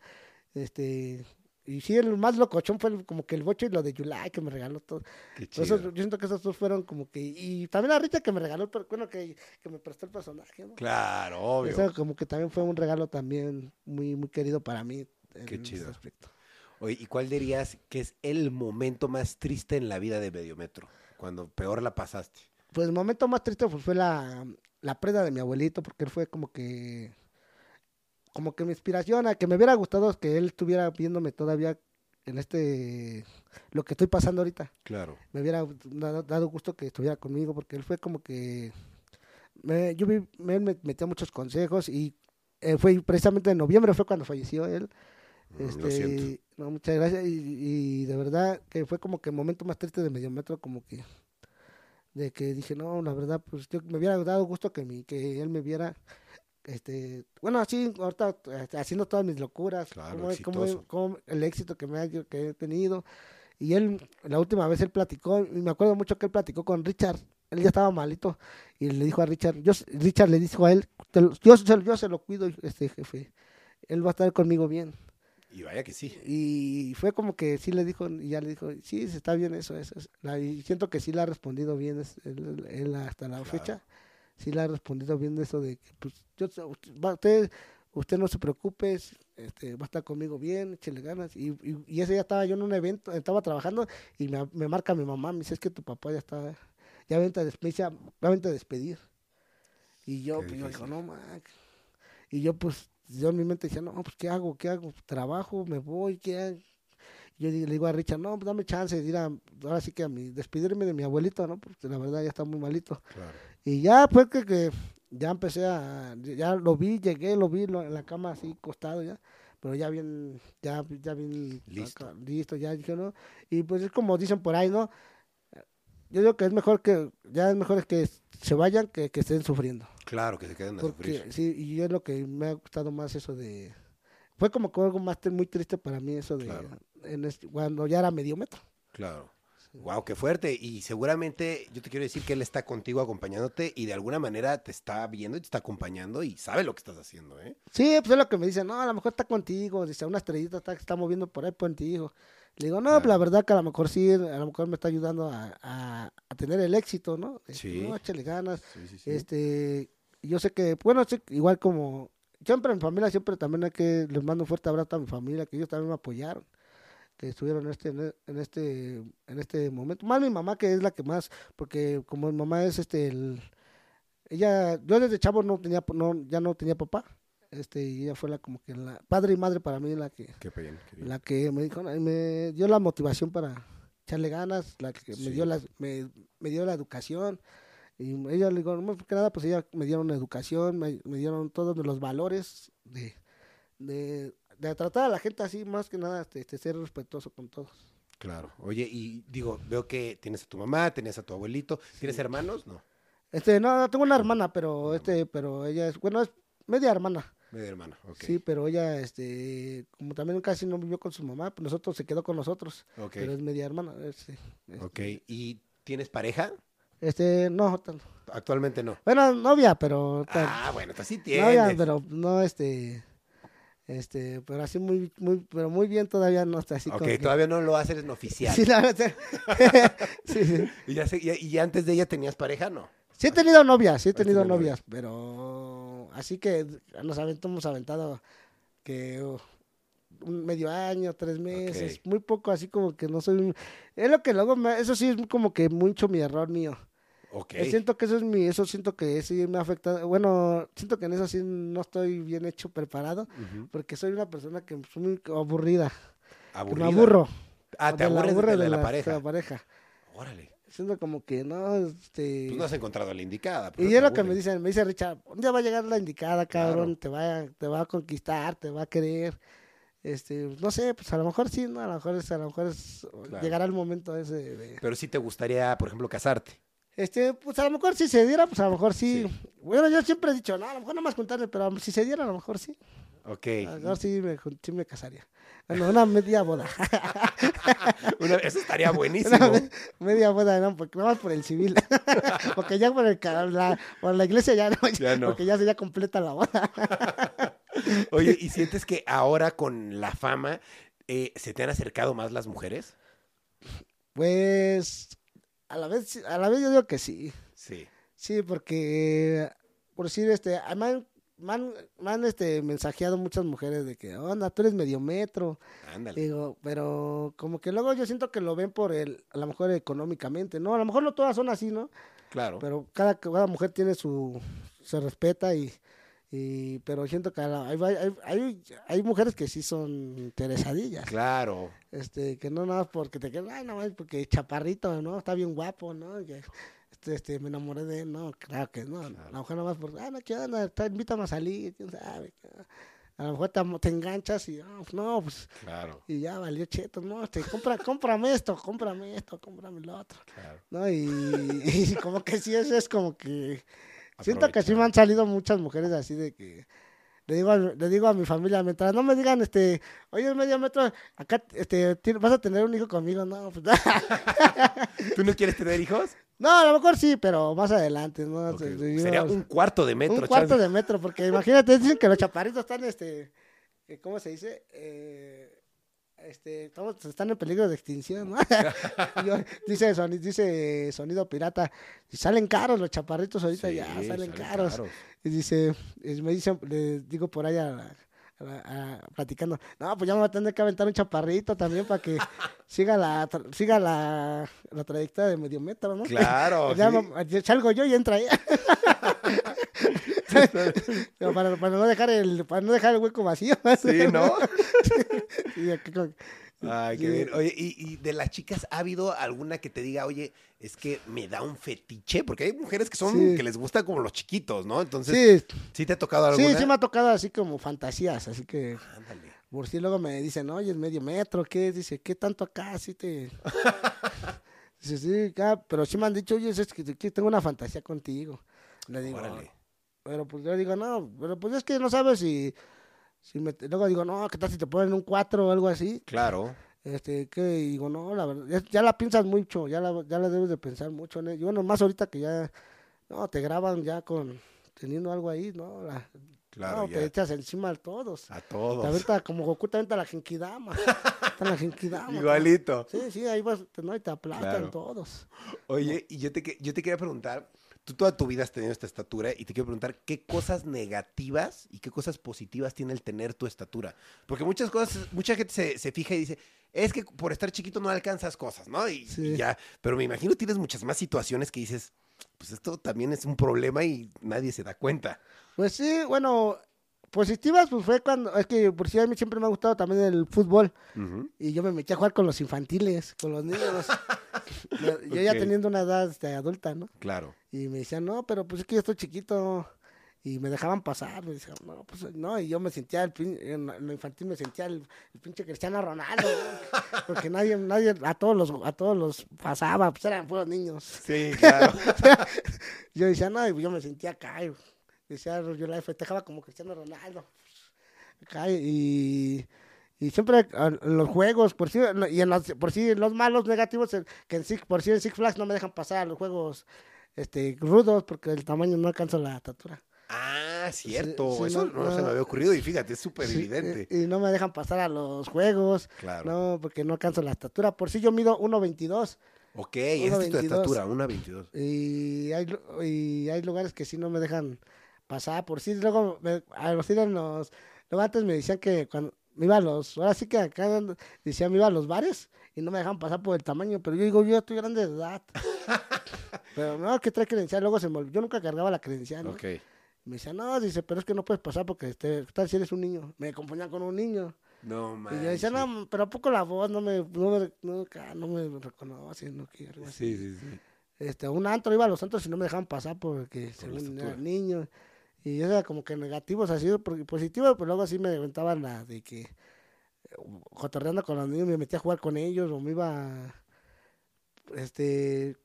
este y sí, el más locochón fue el- como que el bocho y lo de Yulai que me regaló todo. Qué eso chido. yo siento que esos dos fueron como que. Y también la Richa que me regaló, el per- bueno, que, que me prestó el personaje, ¿no? Claro, obvio. Eso como que también fue un regalo también muy, muy querido para mí. En Qué ese chido. aspecto. Oye, ¿y cuál dirías que es el momento más triste en la vida de Mediometro? Cuando peor la pasaste. Pues el momento más triste fue la, la preda de mi abuelito, porque él fue como que. Como que mi inspiración, a que me hubiera gustado que él estuviera viéndome todavía en este. Lo que estoy pasando ahorita. Claro. me hubiera dado, dado gusto que estuviera conmigo porque él fue como que me, yo vi, él me metió muchos consejos y eh, fue precisamente en noviembre fue cuando falleció él este, Lo siento. no, muchas gracias y, y de verdad que fue como que el momento más triste de Mediometro como que de que dije no la verdad pues yo me hubiera dado gusto que mi, que él me viera este bueno así ahorita este, haciendo todas mis locuras Claro, cómo el éxito que me ha, que he tenido. Y él la última vez él platicó y me acuerdo mucho que él platicó con Richard él ya estaba malito y le dijo a Richard yo Richard le dijo a él "Te lo- yo, yo se lo cuido este jefe él va a estar conmigo bien Y vaya que sí. y fue como que sí le dijo, y ya le dijo, sí, está bien eso, eso. es". La- y siento que sí le ha respondido bien es- él, él hasta la Claro. fecha. Sí le ha respondido bien eso de que, pues, yo, usted, usted no se preocupe, es- este, va a estar conmigo bien, échele ganas. Y, y, y ese día estaba yo en un evento, estaba trabajando y me, me marca mi mamá, me dice, es que tu papá ya está, ya vente a, des- me dice, "Ya vente a despedir. Y yo, pues, yo digo, no, man. Y yo, pues, yo en mi mente decía, no, pues, ¿qué hago? ¿Qué hago? ¿Trabajo? ¿Me voy? ¿Qué hago? Yo le digo a Richard, no, pues, dame chance de ir a, ahora sí que a mi, despedirme de mi abuelito, ¿no? Porque la verdad ya está muy malito. Claro. Y ya, pues, que, que ya empecé a, ya lo vi, llegué, lo vi lo- en la cama así, costado ya. Pero ya bien, ya, ya bien Listo. acá, listo, ya dije, ¿no? Y pues es como dicen por ahí, ¿no? Yo digo que es mejor que, ya es mejor que se vayan que que estén sufriendo. Claro que se queden a Porque sufrir. sí, y es lo que me ha gustado más eso de... Fue como que algo más muy triste para mí eso de... Claro. en este- cuando ya era medio metro. Claro. Wow, qué fuerte. Y seguramente yo te quiero decir que él está contigo acompañándote y de alguna manera te está viendo y te está acompañando y sabe lo que estás haciendo, ¿eh? Sí, pues es lo que me dicen, no, a lo mejor está contigo, dice, una estrellita está, está moviendo por ahí contigo. Le digo, no, Claro. pues la verdad que a lo mejor sí, a lo mejor me está ayudando a, a- a tener el éxito, ¿no? De, Sí. No, échale ganas. Sí, sí, sí. Este, yo sé que, bueno, igual como, siempre en mi familia, siempre también hay que, les mando un fuerte abrazo a mi familia, que ellos también me apoyaron, que estuvieron en este, en este, en este momento. Más mi mamá, que es la que más, porque como mi mamá es este, el, ella, yo desde chavo no tenía, no, ya no tenía papá, este, y ella fue la como que la, padre y madre para mí, la que, Qué bien, qué bien. la que me dijo, me dio la motivación para echarle ganas, la que Sí. me dio la, me, me dio la educación y ella le digo, más que nada, pues ella me dieron educación, me, me dieron todos los valores de, de, de tratar a la gente así, más que nada, este, este, ser respetuoso con todos. Claro. Oye, y digo, veo que tienes a tu mamá, tienes a tu abuelito. ¿Tienes hermanos? No. Este, no, no, tengo una hermana, pero este, pero ella es, bueno, es media hermana. Media hermana, ok. Sí, pero ella, este, como también casi no vivió con su mamá, pues nosotros se quedó con nosotros, Ok. pero es media hermana. Este, este, Ok. ¿Y tienes pareja? este, no, tan- Actualmente no. bueno, novia, pero tan- Ah, bueno, tú sí novia, tienes. pero no, este, este, pero así muy, muy, pero muy bien todavía no está así. ok, como que- todavía no lo haces en oficial. (laughs) Sí, la verdad, (laughs) (laughs) sí, sí. ¿Y, ya sé- y- y antes de ella tenías pareja? No. Sí he tenido novias, sí he tenido novias, pero así que nos aventamos aventado que uh, un medio año, tres meses, muy poco, así como que no soy, un- es lo que luego, me- eso sí es como que mucho mi error mío. Ok. Eh, Siento que eso es mi, eso siento que sí me ha afectado, bueno, siento que en eso sí no estoy bien hecho, preparado, porque soy una persona que soy muy aburrida, que Aburrida. me aburro. Ah, te de la- aburres aburre de, la, la- pareja. de la pareja. Órale. Siento como que no, este... Pues no has encontrado a la indicada. por Y es lo que me dicen, me dice Richard, un día va a llegar la indicada, cabrón, Claro. te va, a, te va a conquistar, te va a querer. Este, no sé, pues a lo mejor sí, ¿no? A lo mejor es, a lo mejor es, Claro. llegará el momento ese de, Pero sí te gustaría, por ejemplo, casarte. este, pues a lo mejor si se diera, pues a lo mejor sí. Sí. Bueno, yo siempre he dicho, no, a lo mejor no más contarle, pero si se diera, a lo mejor sí. Ok. A lo mejor sí me, sí me casaría. Bueno, una media boda. (laughs) Una- eso estaría (laughs) buenísimo. Una media boda, no, porque nada más por el civil. (laughs) porque ya por, el, la, por la iglesia ya no, Ya no. porque ya se ya completa la boda. Oye, ¿y sientes que ahora con la fama eh, ¿se te han acercado más las mujeres? Pues, a la vez, a la vez yo digo que sí. Sí. Sí, porque, por decir, este, han, me han- me han, este, mensajeado muchas mujeres de que, onda, tú eres medio metro. Ándale. Digo, pero como que luego yo siento que lo ven por el, a lo mejor económicamente, ¿no? A lo mejor no todas son así, ¿no? Claro. Pero cada, cada mujer tiene su, se respeta y, y pero siento que hay, hay, hay, hay mujeres que sí son interesadillas. Claro. Este, que no nada más porque te quedas, ay, no, es porque chaparrito, ¿no? Está bien guapo, ¿no? Que, este, este, me enamoré de él, no, claro que no. La mujer nada más porque, ah, no, ¿qué onda? Está, invítame a salir, quién sabe. A lo mejor te, te enganchas y, ah, pues, no, pues, Claro. y ya valió cheto, no, este, compra, cómprame esto, cómprame esto, cómprame lo otro, Claro. ¿no? Y, (laughs) y como que sí, eso es como que, siento que sí me han salido muchas mujeres así de que, le digo, a, le digo a mi familia, mientras no me digan, este, oye, medio metro, acá, este, vas a tener un hijo conmigo, no, pues, (laughs) ¿Tú no quieres tener hijos? No, a lo mejor sí, pero más adelante, ¿no? Sería un cuarto de metro. un cuarto de metro, porque imagínate, dicen que los chaparritos están, este, eh, ¿cómo se dice? Eh, este, estamos, están en peligro de extinción, ¿no? (laughs) Yo- dice, soni- dice Sonido Pirata, y salen caros los chaparritos ahorita, Sí, ya salen, salen caros. Y dice, y me dicen, le digo por allá, a la- a- a- platicando, no, pues ya me voy a tener que aventar un chaparrito también para que (laughs) siga la tra- siga la, la trayectoria de medio metro, ¿no? Claro. (laughs) Ya sí. me- salgo yo y entra ella. (laughs) Pero para, para no dejar el para no dejar el hueco vacío. Sí, ¿no? Con- Ay, qué bien. Oye, ¿y, y de las chicas ha habido alguna que te diga, oye, es que me da un fetiche? Porque hay mujeres que son, Sí. que les gusta como los chiquitos, ¿no? Entonces, Sí, ¿sí te ha tocado alguna? sí, sí me ha tocado así como fantasías, así que Ándale. por si luego me dicen, oye, es medio metro, ¿qué? Dice, ¿qué tanto acá? Así te... (laughs) Dice, sí, acá, pero sí me han dicho, oye, es que, que tengo una fantasía contigo. Le digo, Órale. pero pues yo digo, no, pero pues es que no sabes si... si me, luego digo, no, ¿qué tal si te ponen un 4 o algo así? Claro. Este, que digo, no, la verdad, ya, la piensas mucho, ya la, ya la debes de pensar mucho. ¿no? Y bueno, más ahorita que ya, no, te graban ya con, teniendo algo ahí, ¿no? La, Claro, no, ya. te echas encima a todos. A Te todos. avienta como Goku, te avienta la Genkidama. (laughs) Está la Genkidama. ¿no? Igualito. Sí, sí, ahí vas, te- no, y te aplastan Claro. todos. Oye, y yo te, yo te quería preguntar, tú toda tu vida has tenido esta estatura y te quiero preguntar qué cosas negativas y qué cosas positivas tiene el tener tu estatura. Porque muchas cosas, mucha gente se, se fija y dice, es que por estar chiquito no alcanzas cosas, ¿no? Y, Sí. y ya, pero me imagino tienes muchas más situaciones que dices, pues esto también es un problema y nadie se da cuenta. Pues sí, bueno, positivas, pues fue cuando, es que por si a mí siempre me ha gustado también el fútbol. Y yo me metí a jugar con los infantiles, con los niños. (laughs) yo ya teniendo una edad este, adulta, ¿no? Claro. Y me decían, no, pero pues es que yo estoy chiquito. Y me dejaban pasar. Me decían, no, pues no. Y yo me sentía, el pin- en lo infantil me sentía el, el pinche Cristiano Ronaldo. ¿no? (laughs) Porque nadie, nadie, a todos los, a todos los pasaba, pues eran puros niños. Sí, claro. (laughs) Yo decía, no, y yo me sentía acá. y decía, yo la festejaba como Cristiano Ronaldo. Y, y siempre en los juegos, por y en los, por los malos negativos, que en Six, por si en Six Flags no me dejan pasar a los juegos este, rudos porque el tamaño no alcanza la estatura. Ah, cierto. sí, Eso no, no, se me había ocurrido y fíjate, es súper Sí, evidente. Y, y no me dejan pasar a los juegos, Claro. no, porque no alcanzo la estatura. Por si yo mido 1.22 Ok, esa es tu 1.22. estatura, una 22. y hay, y hay lugares que sí no me dejan pasar. Por si luego, me, a los, los, luego antes me decían que cuando me iba a los, ahora sí que acá decían me iba a los bares y no me dejan pasar por el tamaño, pero yo digo, yo estoy grande de edad. (laughs) pero no, que trae credencial, luego se me olvidó, yo nunca cargaba la credencial. Me decían, no, dice, pero es que no puedes pasar porque este, ¿qué tal si eres un niño. Me confundían con un niño. No, Y man. yo decía, no, pero ¿a poco la voz no me, no me, no, no me reconoce, no quiero. así. Sí, sí, sí. Este, un antro, iba a los antros y no me dejaban pasar porque según era niño. Y eso era como que negativos así, porque positivos, pero luego así me aventaban la de que eh, cotorreando con los niños, me metía a jugar con ellos, o me iba este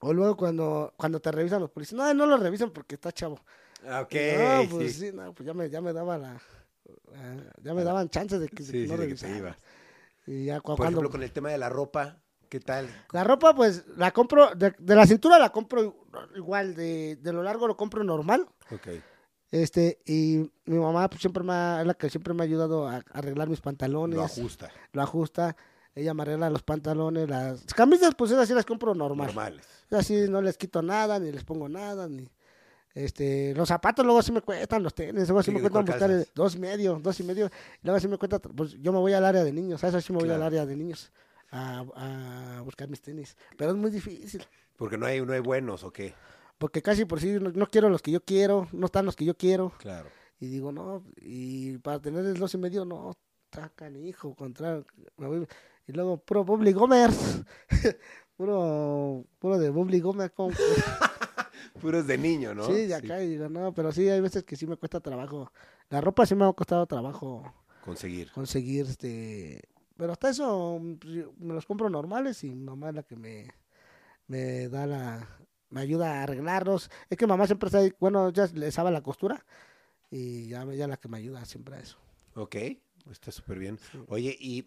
o luego cuando, cuando te revisan los policías, no, no lo revisan porque está chavo. Ah, Ok, no, pues sí. sí, no, pues ya me, ya me daba la, la- ya me daban chances de que, Sí, sí, no que te ibas. Y ya Por cuando, ejemplo, con el tema de la ropa, ¿qué tal? La ropa, pues, la compro, de, de la cintura la compro igual, de, de lo largo lo compro normal. Ok. Este, y mi mamá pues, siempre me ha, es la que siempre me ha ayudado a, a arreglar mis pantalones. Lo ajusta. lo ajusta. Ella me arregla los pantalones, las camisas, pues esas sí las compro normal. Normales. Así no les quito nada, ni les pongo nada, ni este, los zapatos luego sí me cuestan, los tenis, luego sí ¿Y me cuestan buscar calzas? dos y medio, dos y medio, y luego sí me cuesta, pues yo me voy al área de niños, a eso sí me voy Claro. al área de niños a, a buscar mis tenis, pero es muy difícil, Porque no hay, no hay buenos, ¿o qué? porque casi por sí no, no quiero los que yo quiero, no están los que yo quiero, Claro. y digo, no, y para tener el dos y medio, no, sacan hijo, contra, y luego puro Bobby Gomers, (laughs) puro, puro de Bobby Gomers, (laughs) Puros de niño, ¿no? Sí, de acá, y digo, no, pero sí, hay veces que sí me cuesta trabajo. La ropa sí me ha costado trabajo Conseguir. conseguir, este... Pero hasta eso mm, me los compro normales y mamá es la que me, me da la... Me ayuda a arreglarlos. Es que mamá siempre está ahí, bueno, ya le sabe la costura y ya, ya la que me ayuda siempre a eso. Ok, está súper bien. Oye, y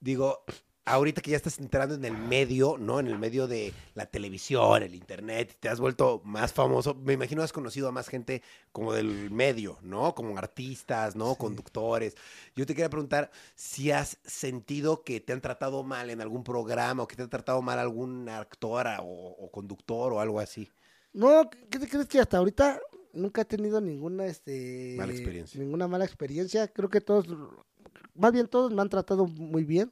digo, ahorita que ya estás entrando en el medio, ¿no? En el medio de la televisión, el internet, te has vuelto más famoso. Me imagino has conocido a más gente como del medio, ¿no? Como artistas, ¿no? Conductores. Yo te quería preguntar si has sentido que te han tratado mal en algún programa o que te ha tratado mal algún actor o, o conductor o algo así. No, ¿qué te crees que hasta ahorita nunca he tenido ninguna, este... Mala experiencia. Ninguna mala experiencia. Creo que todos, más bien todos me han tratado muy bien.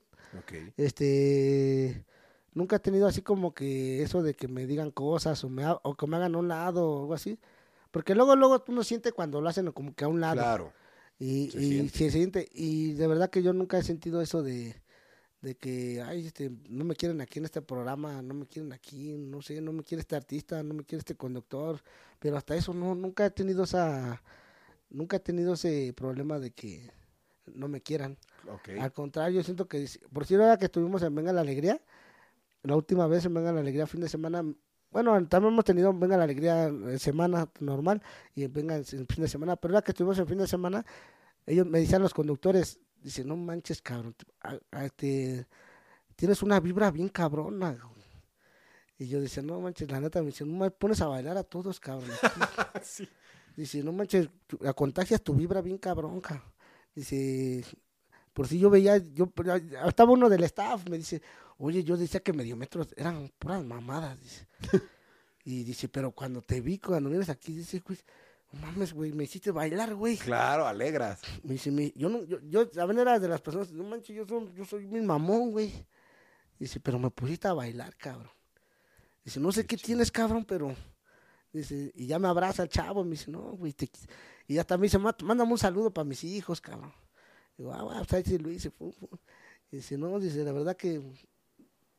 Este nunca he tenido así como que eso de que me digan cosas o me ha- o que me hagan a un lado o algo así porque luego luego tú no sientes cuando lo hacen como que a un lado. Claro. y, se y siente. se siente. Y de verdad que yo nunca he sentido eso de de que ay este no me quieren aquí en este programa no me quieren aquí no sé no me quiere este artista no me quiere este conductor pero hasta eso no nunca he tenido esa nunca he tenido ese problema de que no me quieran Al contrario, yo siento que, por si ahora que estuvimos en Venga la Alegría, la última vez en Venga la Alegría, fin de semana, bueno, también hemos tenido Venga la Alegría en semana normal y en Venga en fin de semana, pero ahora que estuvimos en fin de semana, ellos me decían los conductores, dice, no manches, cabrón, a- a- te- tienes una vibra bien cabrona. güey". Y yo decía, no manches, la neta, me dice, no me pones a bailar a todos, cabrón. (laughs) Sí. Dice, no manches, la contagias tu vibra bien cabrón, cabrón. Dice, por si yo veía, yo estaba uno del staff, me dice, oye, yo decía que mediometros eran puras mamadas, dice. (laughs) y dice, pero cuando te vi, cuando vienes aquí, dice, no mames, güey, me hiciste bailar, güey. Claro, alegras. Me dice, mi- yo no, yo, yo, también era de las personas, no manches, yo soy, yo soy mi mamón, güey. Dice, pero me pusiste a bailar, cabrón. Dice, no sé qué, tienes, cabrón, pero. Dice, y ya me abraza el chavo, me dice, no, güey, te quis-". Y ya también dice, "Ma- mándame un saludo para mis hijos, cabrón. Digo, ah, bueno, pues ahí sí lo hice, pum, pum. Y dice, no, dice, la verdad que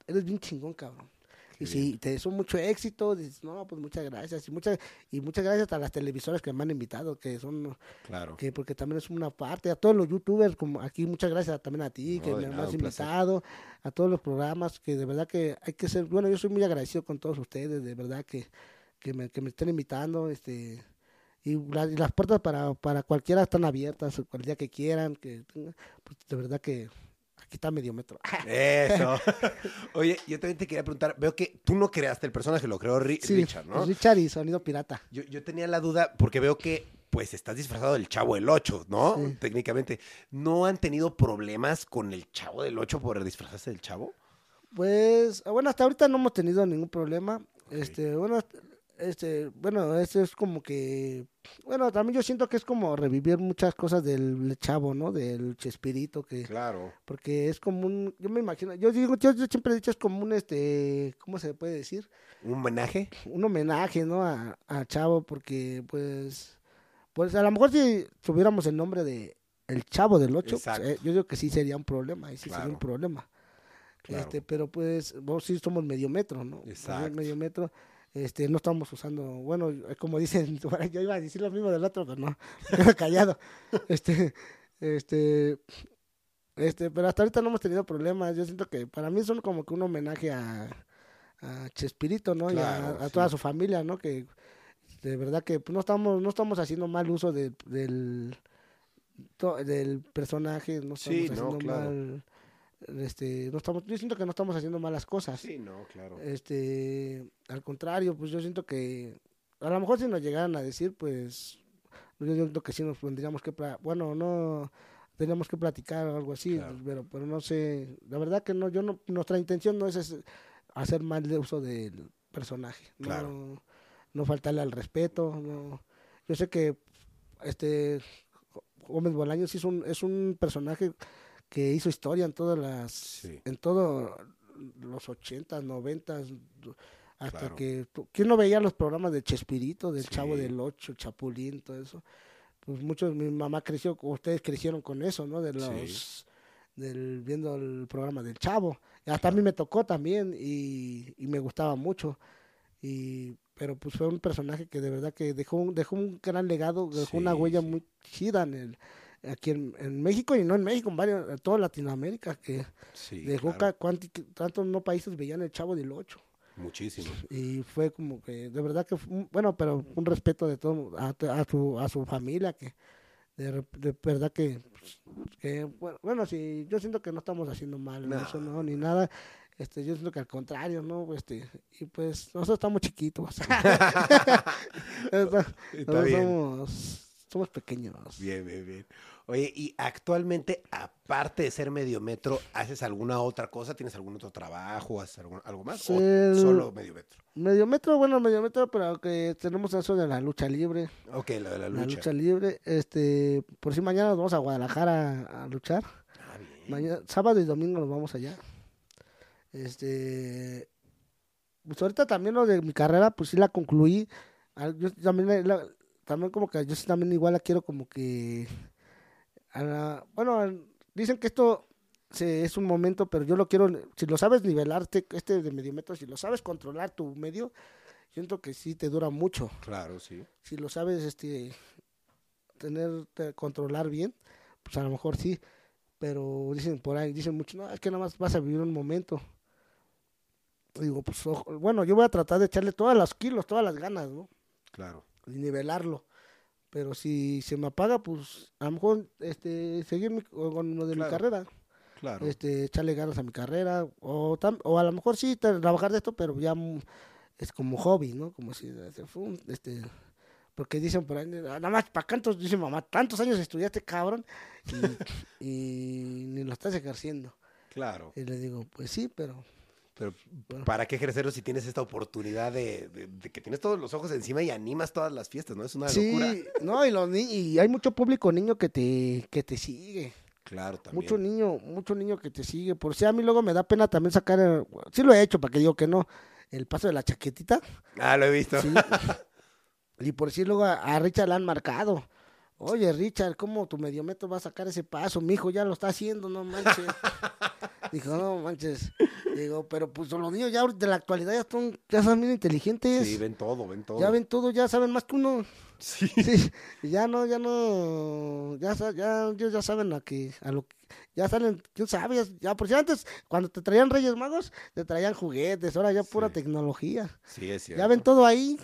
eres bien chingón, cabrón. Y si te deseo mucho éxito, dices, no, pues muchas gracias. Y muchas, y muchas gracias a las televisoras que me han invitado, que son Claro. que porque también es una parte, a todos los youtubers, como aquí, muchas gracias también a ti, que No, me nada, has placer. invitado, a todos los programas, que de verdad que hay que ser, bueno, yo soy muy agradecido con todos ustedes, de verdad que, que, me, que me estén invitando, este, y, la- y las puertas para, para cualquiera están abiertas, día que quieran, que pues de verdad que aquí está medio metro. (laughs) Eso. (laughs) Oye, yo también te quería preguntar, veo que tú no creaste el personaje, lo creó Ri- Sí, Richard, ¿no? Richard y Sonido Pirata. Yo, yo tenía la duda porque veo que pues estás disfrazado del Chavo del 8, ¿no? Sí. Técnicamente. ¿No han tenido problemas con el Chavo del 8 por disfrazarse del Chavo? Pues, bueno, hasta ahorita no hemos tenido ningún problema. Este, bueno, este, bueno, este es como que, bueno, también yo siento que es como revivir muchas cosas del chavo, ¿no? Del Chespirito, que, Claro. porque es como un, yo me imagino, yo digo, yo, yo siempre he dicho es como un, este, ¿cómo se puede decir? ¿Un homenaje? Un homenaje, ¿no? A, a Chavo, porque, pues, pues a lo mejor si tuviéramos el nombre de El Chavo del Ocho, pues, eh, yo digo que sí sería un problema, sí sería un problema. Claro. Este, pero pues, vos sí somos medio metro, ¿no? Exacto. Medio metro. Este, no estamos usando, bueno, eh, como dicen, (laughs) yo iba a decir lo mismo del otro, pero no, (laughs) quedo callado. (laughs) Este, este, este, pero hasta ahorita no hemos tenido problemas. Yo siento que para mí son como que un homenaje a, a Chespirito, ¿no? y a, sí. toda su familia, ¿no? Que de verdad que pues, no estamos, no estamos haciendo mal uso de- del, del personaje, no estamos Sí, no, haciendo claro. mal, este, no estamos, yo siento que no estamos haciendo malas cosas. Sí, no, claro. Este, al contrario, pues yo siento que a lo mejor si nos llegaran a decir, pues yo creo que sí nos tendríamos que, bueno, no teníamos que platicar o algo así, Claro. pero, pero no sé, la verdad que no, yo no, nuestra intención no es, es hacer mal de uso del personaje, no, Claro. no faltarle al respeto, no, yo sé que este Gómez Bolaños es un, es un personaje que hizo historia en todas las, Sí. en todo los ochentas, noventas, hasta Claro. que, ¿quién no veía los programas de Chespirito, del Sí. Chavo del Ocho, Chapulín, todo eso? Pues muchos, mi mamá creció, ustedes crecieron con eso, ¿no? De Sí. los, del, viendo el programa del Chavo. Y hasta a mí me tocó también y, y me gustaba mucho. Y, pero pues fue un personaje que de verdad que dejó un, dejó un gran legado, dejó una Sí, huella sí. muy chida en el, aquí en, en México y no en México, en varios, en toda Latinoamérica, que Sí, dejó claro, tantos no países veían el Chavo del Ocho muchísimo. y fue como que de verdad que fue bueno pero un respeto de todo a, a su a su familia que de, de verdad que, que, bueno, bueno sí yo siento que no estamos haciendo mal No. eso no ni nada este yo siento que al contrario no este y pues nosotros estamos chiquitos (laughs) (laughs) nosotros Está bien. somos somos pequeños Bien, bien, bien. Oye, y actualmente, aparte de ser medio metro, ¿haces alguna otra cosa? ¿Tienes algún otro trabajo? ¿Haces algún- algo más? ¿O El- solo medio metro? medio metro bueno medio metro pero que tenemos eso de la lucha libre Ok, la de la la lucha. lucha libre este por si mañana nos vamos a Guadalajara a luchar Ah, bien. Mañana, sábado y domingo nos vamos allá. Este, pues ahorita también lo de mi carrera, pues sí la concluí. Al- Yo también, la- la- también como que yo sí también igual la quiero como que, a la- bueno, dicen que esto se, es un momento, pero yo lo quiero, si lo sabes nivelarte, este de medio metro, si lo sabes controlar tu medio, siento que sí te dura mucho Claro, sí. si lo sabes este tener te- controlar bien pues a lo mejor sí pero dicen por ahí dicen mucho no es que nada más vas a vivir un momento digo pues ojo, bueno yo voy a tratar de echarle todas las kilos todas las ganas no Claro. y nivelarlo pero si se me apaga pues a lo mejor este seguir mi- con lo de Claro. mi carrera Claro. este echarle ganas a mi carrera o tam- o a lo mejor sí tra- trabajar de esto pero ya es como hobby no como si este, este porque dicen por ahí "Ah, nada más para tantos dice mamá tantos años estudiaste cabrón y, (laughs) y ni lo estás ejerciendo Claro. y le digo pues sí pero Pero. ¿para qué ejercerlo si tienes esta oportunidad de, de- de que tienes todos los ojos encima y animas todas las fiestas, ¿no? Es una sí locura. no y los ni- y hay mucho público niño que te que te sigue Claro, también. mucho niño, mucho niño que te sigue. Por si a mí luego me da pena también sacar, el- sí lo he hecho, para que digo que no, el paso de la chaquetita. Ah, lo he visto. Sí. (laughs) y por si luego a, a Richard le han marcado. Oye, Richard, ¿cómo tu medio metro va a sacar ese paso? Mi hijo ya lo está haciendo, no manches. (laughs) Dijo, no manches. Digo, pero pues los niños ya de la actualidad ya son, ya son bien inteligentes. Sí, ven todo, ven todo. ya ven todo, ya saben más que uno. Sí. Sí, y ya no, ya no, ya, ya, ellos ya saben a que, a lo que, ya salen, quién sabe, ya, ya, por si antes, cuando te traían Reyes Magos, te traían juguetes, ahora ya pura Sí. tecnología. Sí, es cierto. Ya ven todo ahí,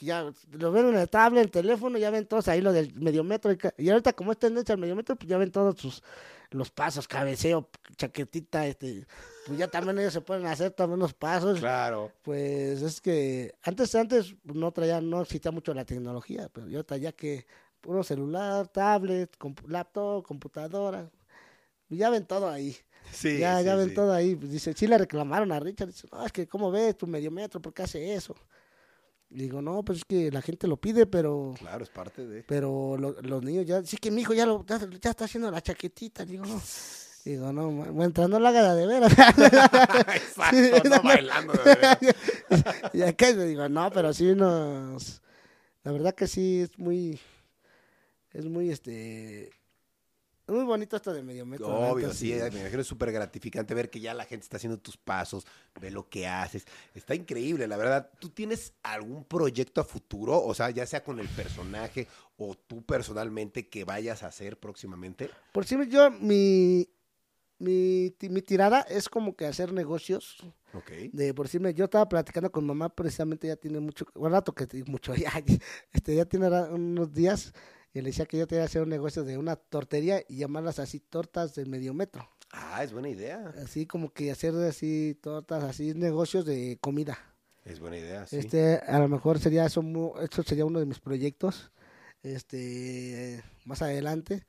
ya lo ven en el tablet, en el teléfono, ya ven todos ahí lo del mediometro. Y, ca- y ahorita como es tendencia al mediometro, pues ya ven todos sus, los pasos, cabeceo, chaquetita, este, pues ya también ellos se pueden hacer también los pasos. Claro. Pues es que antes, antes no traía, no existía mucho la tecnología, pero yo traía que puro celular, tablet, compu- laptop, computadora, ya ven todo ahí, Sí, ya, sí, ya ven sí. todo ahí, pues dice, sí le reclamaron a Richard, dice, no, es que cómo ves tu medio metro, ¿por qué hace eso? Digo, no, pues es que la gente lo pide, pero, Claro, es parte de. pero lo- los niños ya, sí que mi hijo ya lo, ya, ya está haciendo la chaquetita, digo, no. Digo, no, mientras no la haga de veras. (laughs) Exacto, no bailando de verdad. (laughs) y acá digo, no, pero sí nos... La verdad que sí es muy... Es muy, este... Es muy bonito esto de medio metro. Obvio, sí, me imagino es súper gratificante ver que ya la gente está haciendo tus pasos, ve lo que haces. Está increíble, la verdad. ¿Tú tienes algún proyecto a futuro? O sea, ya sea con el personaje o tú personalmente que vayas a hacer próximamente. Por si yo, mi... Mi, mi tirada es como que hacer negocios. Ok. De por si yo estaba platicando con mamá precisamente ya tiene mucho, un rato que mucho (laughs) ya, este ya tiene unos días y le decía que yo quería hacer un negocio de una tortería y llamarlas así tortas de medio metro. Ah, es buena idea. así como que hacer así tortas, así negocios de comida. Es buena idea, sí. Este, a lo mejor sería eso, eso sería uno de mis proyectos. este, más adelante.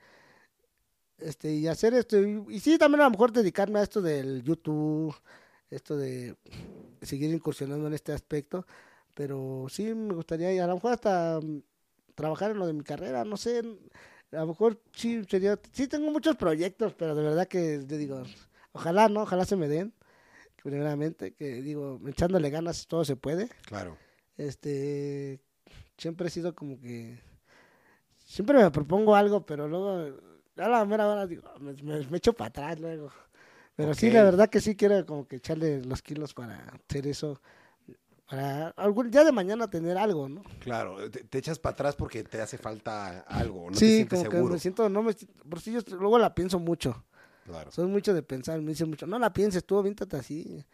Este, y hacer esto, y, y sí, también a lo mejor dedicarme a esto del YouTube, esto de seguir incursionando en este aspecto, pero sí me gustaría, y a lo mejor hasta trabajar en lo de mi carrera, no sé, a lo mejor sí sería, sí tengo muchos proyectos, pero de verdad que yo digo, ojalá, ¿no? Ojalá se me den, primeramente, que digo, echándole ganas todo se puede. Claro. Este, siempre he sido como que, siempre me propongo algo, pero luego, a la mera hora digo, me, me- me echo para atrás luego. Pero sí, la verdad que sí quiero como que echarle los kilos para hacer eso, para algún día de mañana tener algo, ¿no? Claro, te, te echas para atrás porque te hace falta algo, no te sí, sientes como que me siento, no me, si- por si yo luego la pienso mucho. Claro. Soy mucho de pensar, me dicen mucho, no la pienses tú, avíntate así.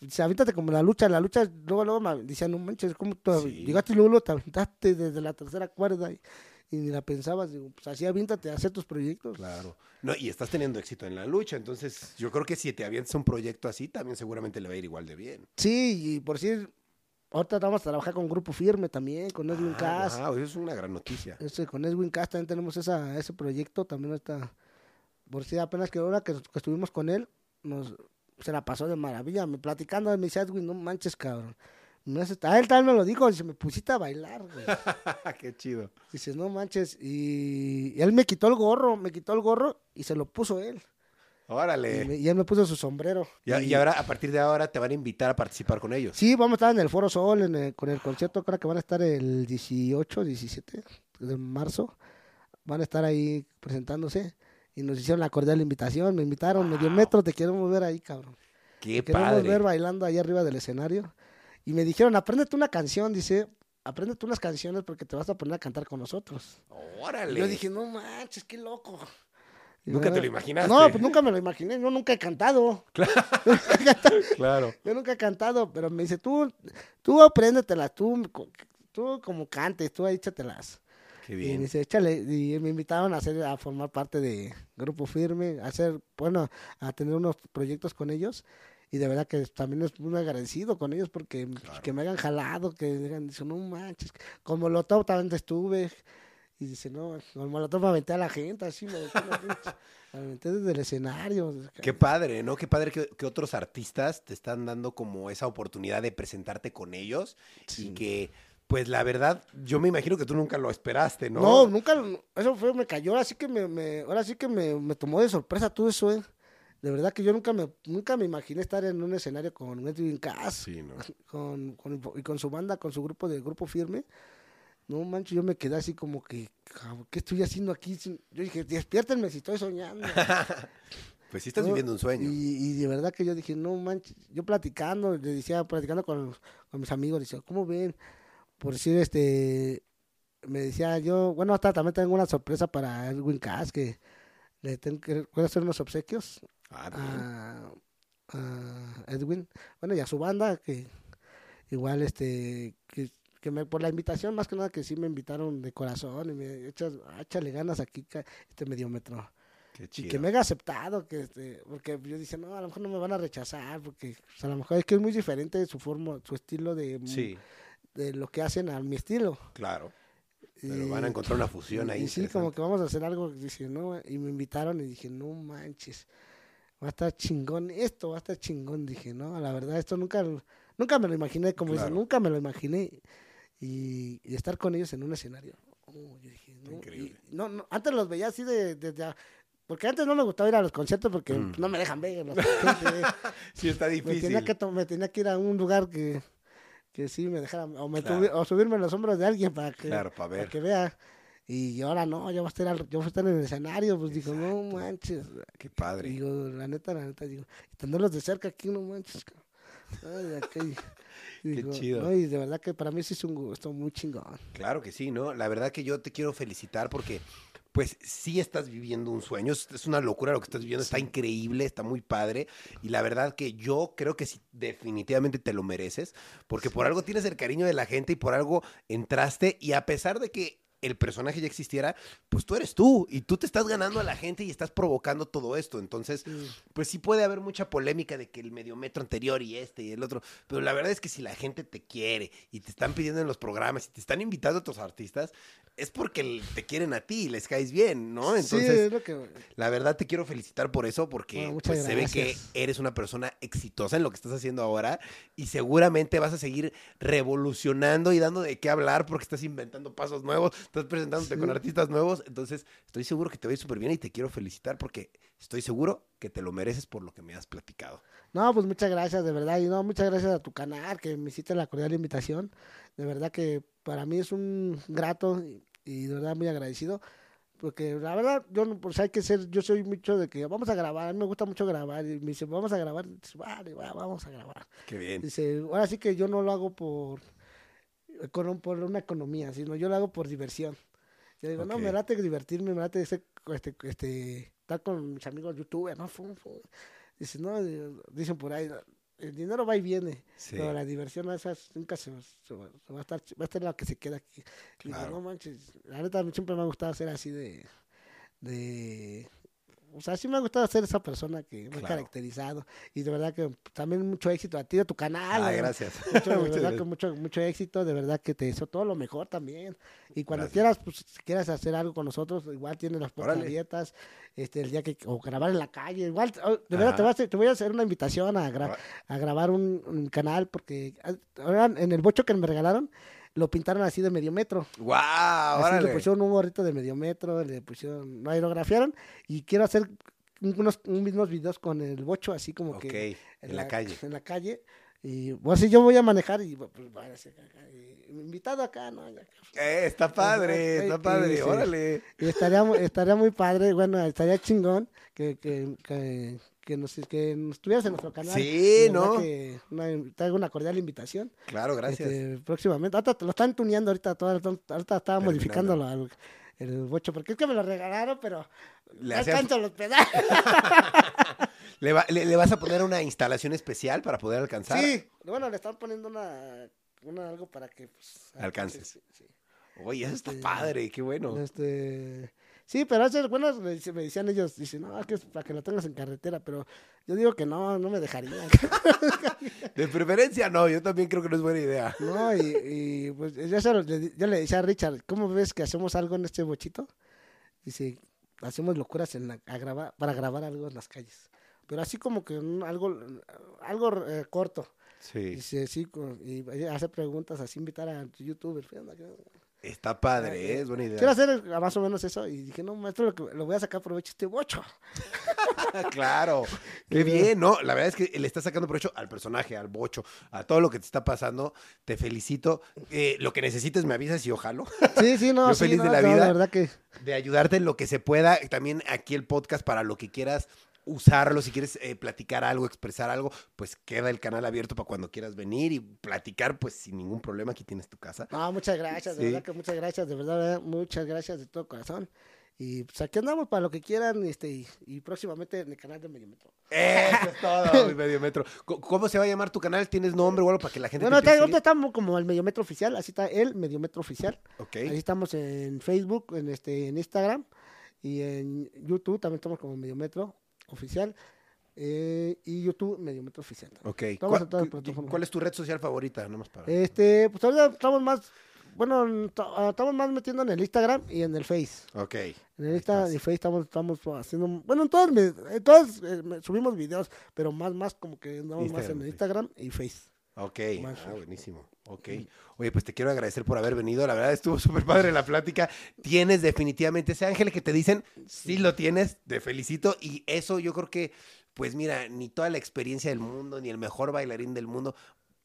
Dice, avíntate como la lucha, la lucha, luego, luego me decían, no manches, ¿cómo tú Sí. llegaste y luego, luego te aventaste desde la tercera cuerda y, y ni la pensabas? Digo, pues así avíntate a hacer tus proyectos. Claro. No, y estás teniendo éxito en la lucha, entonces yo creo que si te avientas un proyecto así, también seguramente le va a ir igual de bien. Sí, y por decir, ahorita vamos a trabajar con Grupo Firme también, con Edwin Ah, Cass. eso es una gran noticia. Este, con Edwin Cass también tenemos esa, ese proyecto, también está, por si apenas que ahora que, que estuvimos con él, nos, se la pasó de maravilla, me platicando, me dice Edwin, no manches, cabrón. Me hace- a él también me lo dijo, dice, me pusiste a bailar, güey. (laughs) Qué chido. Dices, no manches, y, y él me quitó el gorro, me quitó el gorro y se lo puso él. Y, Órale. me- y él me puso su sombrero. Y, y ahora, a partir de ahora, te van a invitar a participar con ellos. Sí, vamos a estar en el Foro Sol en el- con el concierto, creo que van a estar el 18, 17 de marzo. Van a estar ahí presentándose y nos hicieron la cordial invitación. Me invitaron, medio metro, te queremos ver ahí, cabrón. Qué Te queremos padre. ver bailando ahí arriba del escenario. Y me dijeron, apréndete una canción, dice, apréndete unas canciones porque te vas a poner a cantar con nosotros. Órale. Yo dije, no manches, qué loco. Nunca te lo imaginaste. No, pues nunca me lo imaginé, yo nunca he cantado. (laughs) Claro. (laughs) Yo nunca he cantado, pero me dice, tú, tú apréndetelas, tú, tú como cantes, tú échatelas. Qué Y me bien. dice, échale, y me invitaron a hacer, a formar parte de Grupo Firme, a hacer, bueno, a tener unos proyectos con ellos. Y de verdad que también es muy agradecido con ellos porque Claro. que me hayan jalado, que digan, dice, no manches, con Molotov también estuve. Y dice, no, con Molotov aventé a la gente, así me aventé, la gente, me aventé desde el escenario. Qué padre, ¿no? Qué padre que, que otros artistas te están dando como esa oportunidad de presentarte con ellos Sí. y que, pues la verdad, yo me imagino que tú nunca lo esperaste, ¿no? No, nunca, eso fue, me cayó, ahora sí que me, me- ahora sí que me, me tomó de sorpresa todo eso, eh. De verdad que yo nunca me, nunca me imaginé estar en un escenario con Edwin Cass, Sí, ¿no? (laughs) con, con- y con su banda, con su grupo de grupo firme. No manches, yo me quedé así como que, ¿qué estoy haciendo aquí? Yo dije, despiértenme si estoy soñando. (laughs) Pues sí estás ¿no? viviendo un sueño. Y, y de verdad que yo dije, no manches, yo platicando, le decía, platicando con, con mis amigos, decía, ¿cómo ven? Por decir, este, me decía yo, bueno, hasta también tengo una sorpresa para Edwin Cass, que le tengo que, hacer unos obsequios Ah, a Edwin, bueno, y a su banda, que igual, este, que, que me, por la invitación, más que nada que sí me invitaron de corazón, y me echas, échale ganas aquí, este mediómetro. Qué Y chido. que me haya aceptado, que este, porque yo dije, no, a lo mejor no me van a rechazar, porque pues, a lo mejor es que es muy diferente su forma, su estilo de, Sí, de lo que hacen a mi estilo. claro. Pero Y- van a encontrar una fusión ahí. Y sí, como que vamos a hacer algo, dije, no, y me invitaron y dije, no manches, va a estar chingón, esto va a estar chingón, dije, no, la verdad, esto nunca, nunca me lo imaginé, como dice, Claro. nunca me lo imaginé, y, y estar con ellos en un escenario. Oh, yo dije, no, y- Increíble. no, no, antes los veía así de, a- porque antes no me gustaba ir a los conciertos porque Mm. no me dejan ver. los- (laughs) Sí, está me, difícil. tenía que, me tenía que ir a un lugar que, que sí me dejara, o, me Claro. tuvi- o subirme en los hombros de alguien para que, Claro, para que vea. Y ahora no, yo voy a estar, al- yo voy a estar en el escenario, pues digo, no manches. Qué padre. Digo, la neta, la neta, digo, y tenerlos de cerca aquí, no manches. Ay, Digo, chido. no, y de verdad que para mí sí es un gusto muy chingón. Claro que sí, ¿no? La verdad que yo te quiero felicitar porque, pues, sí estás viviendo un sueño. Es, es una locura lo que estás viviendo. Está increíble, está muy padre. Y la verdad que yo creo que sí, definitivamente te lo mereces. Porque por algo tienes el cariño de la gente y por algo entraste. Y a pesar de que el personaje ya existiera, pues tú eres tú y tú te estás ganando a la gente y estás provocando todo esto. Entonces, pues sí puede haber mucha polémica de que el mediometro anterior y este y el otro, pero la verdad es que si la gente te quiere y te están pidiendo en los programas y te están invitando a otros artistas, es porque te quieren a ti y les caes bien, ¿no? sí, Entonces, es lo que... la verdad te quiero felicitar por eso, porque Bueno, pues, se ve que eres una persona exitosa en lo que estás haciendo ahora y seguramente vas a seguir revolucionando y dando de qué hablar porque estás inventando pasos nuevos, estás presentándote Sí. con artistas nuevos. Entonces, estoy seguro que te va a ir súper bien y te quiero felicitar porque estoy seguro que te lo mereces por lo que me has platicado. No, pues muchas gracias, de verdad. Y no, muchas gracias a tu canal que me hiciste la cordial invitación. De verdad que para mí es un grato y, y de verdad muy agradecido. Porque la verdad, yo no, pues hay que ser, yo soy mucho de que vamos a grabar, me gusta mucho grabar. Y me dice, vamos a grabar, dice, vale, va, vamos a grabar. Qué bien. Dice, ahora sí que yo no lo hago por, econo- por una economía, sino yo lo hago por diversión. Yo digo, no, me late divertirme, me late ese, este, este, estar con mis amigos youtubers, ¿no? Fum, fum. Dice, no, dicen por ahí, el dinero va y viene, Sí. pero la diversión esas nunca se, se va, se va a estar, va a estar la que se queda aquí. Y digo, Claro. no manches, la neta siempre me ha gustado ser así de, de, o sea, sí me ha gustado ser esa persona que me ha caracterizado. Y de verdad que también mucho éxito a ti, a tu canal. Ah, gracias. (laughs) mucho, de (laughs) verdad que mucho, mucho éxito, de verdad que te deseo todo lo mejor también. Y cuando Gracias. quieras, pues si quieras hacer algo con nosotros, igual tienes las puertas abiertas, este, el día que, o grabar en la calle, igual, oh, de verdad te voy, a hacer, te voy a hacer una invitación a, gra- a grabar un, un canal, porque ah, ahora en el bocho que me regalaron, lo pintaron así de medio metro. ¡Wow! Así le pusieron un gorrito de medio metro, le pusieron, lo aerografiaron, y quiero hacer unos, unos videos con el bocho, así como que en la calle. en la calle. Y bueno, si yo voy a manejar y pues, y invitado acá, ¿no? Ya. Eh, está padre, está Sí, padre, órale. Y estaría, estaría muy padre, bueno, estaría chingón que, que, que, que nos, que nos tuvieras en nuestro canal. Sí, ¿no? Que una, te hago una cordial invitación. Claro, gracias. Este, próximamente. Ahorita te lo están tuneando ahorita, todo, ahorita estaba modificando el, el bocho, porque es que me lo regalaron, pero Le no hacías- alcanzo los (laughs) pedales. (laughs) ¿Le, va- le- le vas a poner una instalación especial para poder alcanzar? Sí, bueno, le están poniendo una, una algo para que pues, Alcances. sí, sí. Oye, eso está Este, padre, qué bueno. Este, sí, pero hace, bueno, me, dice- me decían ellos, dicen, no, que es para que lo tengas en carretera, pero yo digo que no, no me dejarían. (laughs) De preferencia no, yo también creo que no es buena idea. no, y, y, pues yo, se lo- yo le decía a Richard, ¿cómo ves que hacemos algo en este bochito? Dice, hacemos locuras en la- a grabar, para grabar algo en las calles. Pero así como que un- algo, algo eh, corto. Sí. Dice, sí, y hace preguntas, así invitar a youtubers. Está padre, ¿eh? es buena Quiero idea. hacer eh, más o menos eso. Y dije, no, maestro, lo, voy a sacar provecho a este bocho. (laughs) claro, (laughs) qué bien, ¿no? La verdad es que le estás sacando provecho al personaje, al bocho, a todo lo que te está pasando. Te felicito. Eh, lo que necesites me avisas y ojalá Sí, sí, no, (laughs) Yo sí, feliz de la no, vida. verdad que de ayudarte en lo que se pueda. También aquí el podcast para lo que quieras usarlo, si quieres eh, platicar algo, expresar algo, pues queda el canal abierto para cuando quieras venir y platicar, pues sin ningún problema, aquí tienes tu casa. No, muchas gracias, de Sí. verdad que muchas gracias, de verdad, verdad, muchas gracias de todo corazón. Y pues aquí andamos para lo que quieran, este, y, y próximamente en el canal de Mediometro. Eso es todo, (laughs) mi medio metro. Co- ¿Cómo se va a llamar tu canal? ¿Tienes nombre o algo para que la gente Bueno, te ahorita, estamos como el Mediometro Oficial, así está el Mediometro Oficial. seguir? Ahí Ok. estamos en Facebook, en este, en Instagram y en YouTube también estamos como Mediometro Oficial. eh, y YouTube Mediometro Oficial. Ok. ¿Cuál, cuál es tu red social favorita? Nomás para... Este, pues ahorita estamos más, bueno, ah, estamos más metiendo en el Instagram y en el Face. Ok. En el Ahí Insta estás. y Face estamos, estamos haciendo, bueno, en todas, en todas eh, subimos videos, pero más, más como que andamos más Instagram, en el. Instagram y Face. Ok, Más ah, buenísimo. Ok. Oye, pues te quiero agradecer por haber venido. La verdad estuvo (laughs) súper padre la plática. Tienes definitivamente ese ángel que te dicen, sí lo tienes, te felicito. Y eso yo creo que, pues mira, ni toda la experiencia del mundo, ni el mejor bailarín del mundo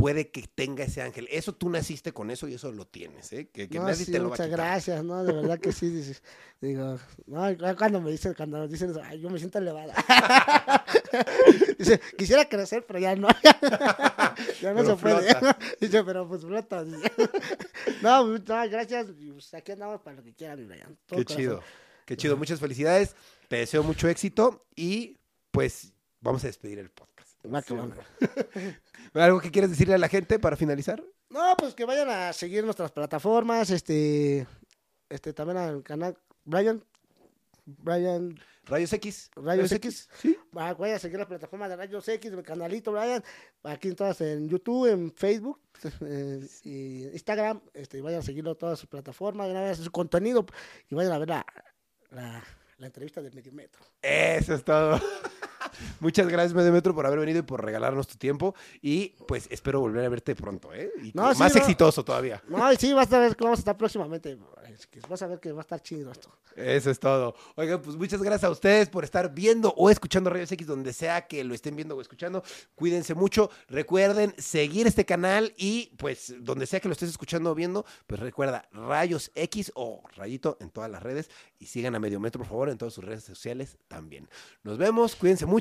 puede que tenga ese ángel. Eso tú naciste con eso y eso lo tienes, ¿eh? Que, que no, nadie sí, te lo va a muchas quitar. gracias, no, de verdad que sí, dices, digo, no, cuando me dicen, cuando nos dicen eso, ay, yo me siento elevada. (laughs) Dice, quisiera crecer, pero ya no, (laughs) ya no Pero se puede. Dice, pero pues flota. (laughs) No, pues, no, gracias, y, pues, aquí andamos para lo que quieran, todo Qué corazón. chido. Qué chido. Muchas felicidades. Te deseo mucho éxito y pues vamos a despedir el podcast. Va. (laughs) ¿Algo que quieres decirle a la gente para finalizar? No, pues que vayan a seguir nuestras plataformas, este, este, también al canal Brian, Brian Rayos X. Rayos X. Sí. Va- Vayan a seguir la plataforma de Rayos X, mi canalito, Brian. Aquí en todas, en YouTube, en Facebook, eh, y Instagram. Este, vayan a seguirlo todas sus plataformas, vayan a ver su contenido y vayan a ver la, la, la entrevista del Medio Metro. Eso es todo. (laughs) (laughs) Muchas gracias, Medio Metro, por haber venido y por regalarnos tu tiempo. Y pues espero volver a verte pronto, ¿eh? Y No, sí, más no. exitoso todavía. No, y sí, vas a ver que vamos a estar próximamente. Vas a ver que va a estar chido esto. Eso es todo. Oigan, pues muchas gracias a ustedes por estar viendo o escuchando Rayos X donde sea que lo estén viendo o escuchando. Cuídense mucho. Recuerden seguir este canal y pues donde sea que lo estés escuchando o viendo, pues recuerda Rayos X o Rayito en todas las redes y sigan a Medio Metro, por favor, en todas sus redes sociales también. Nos vemos, cuídense mucho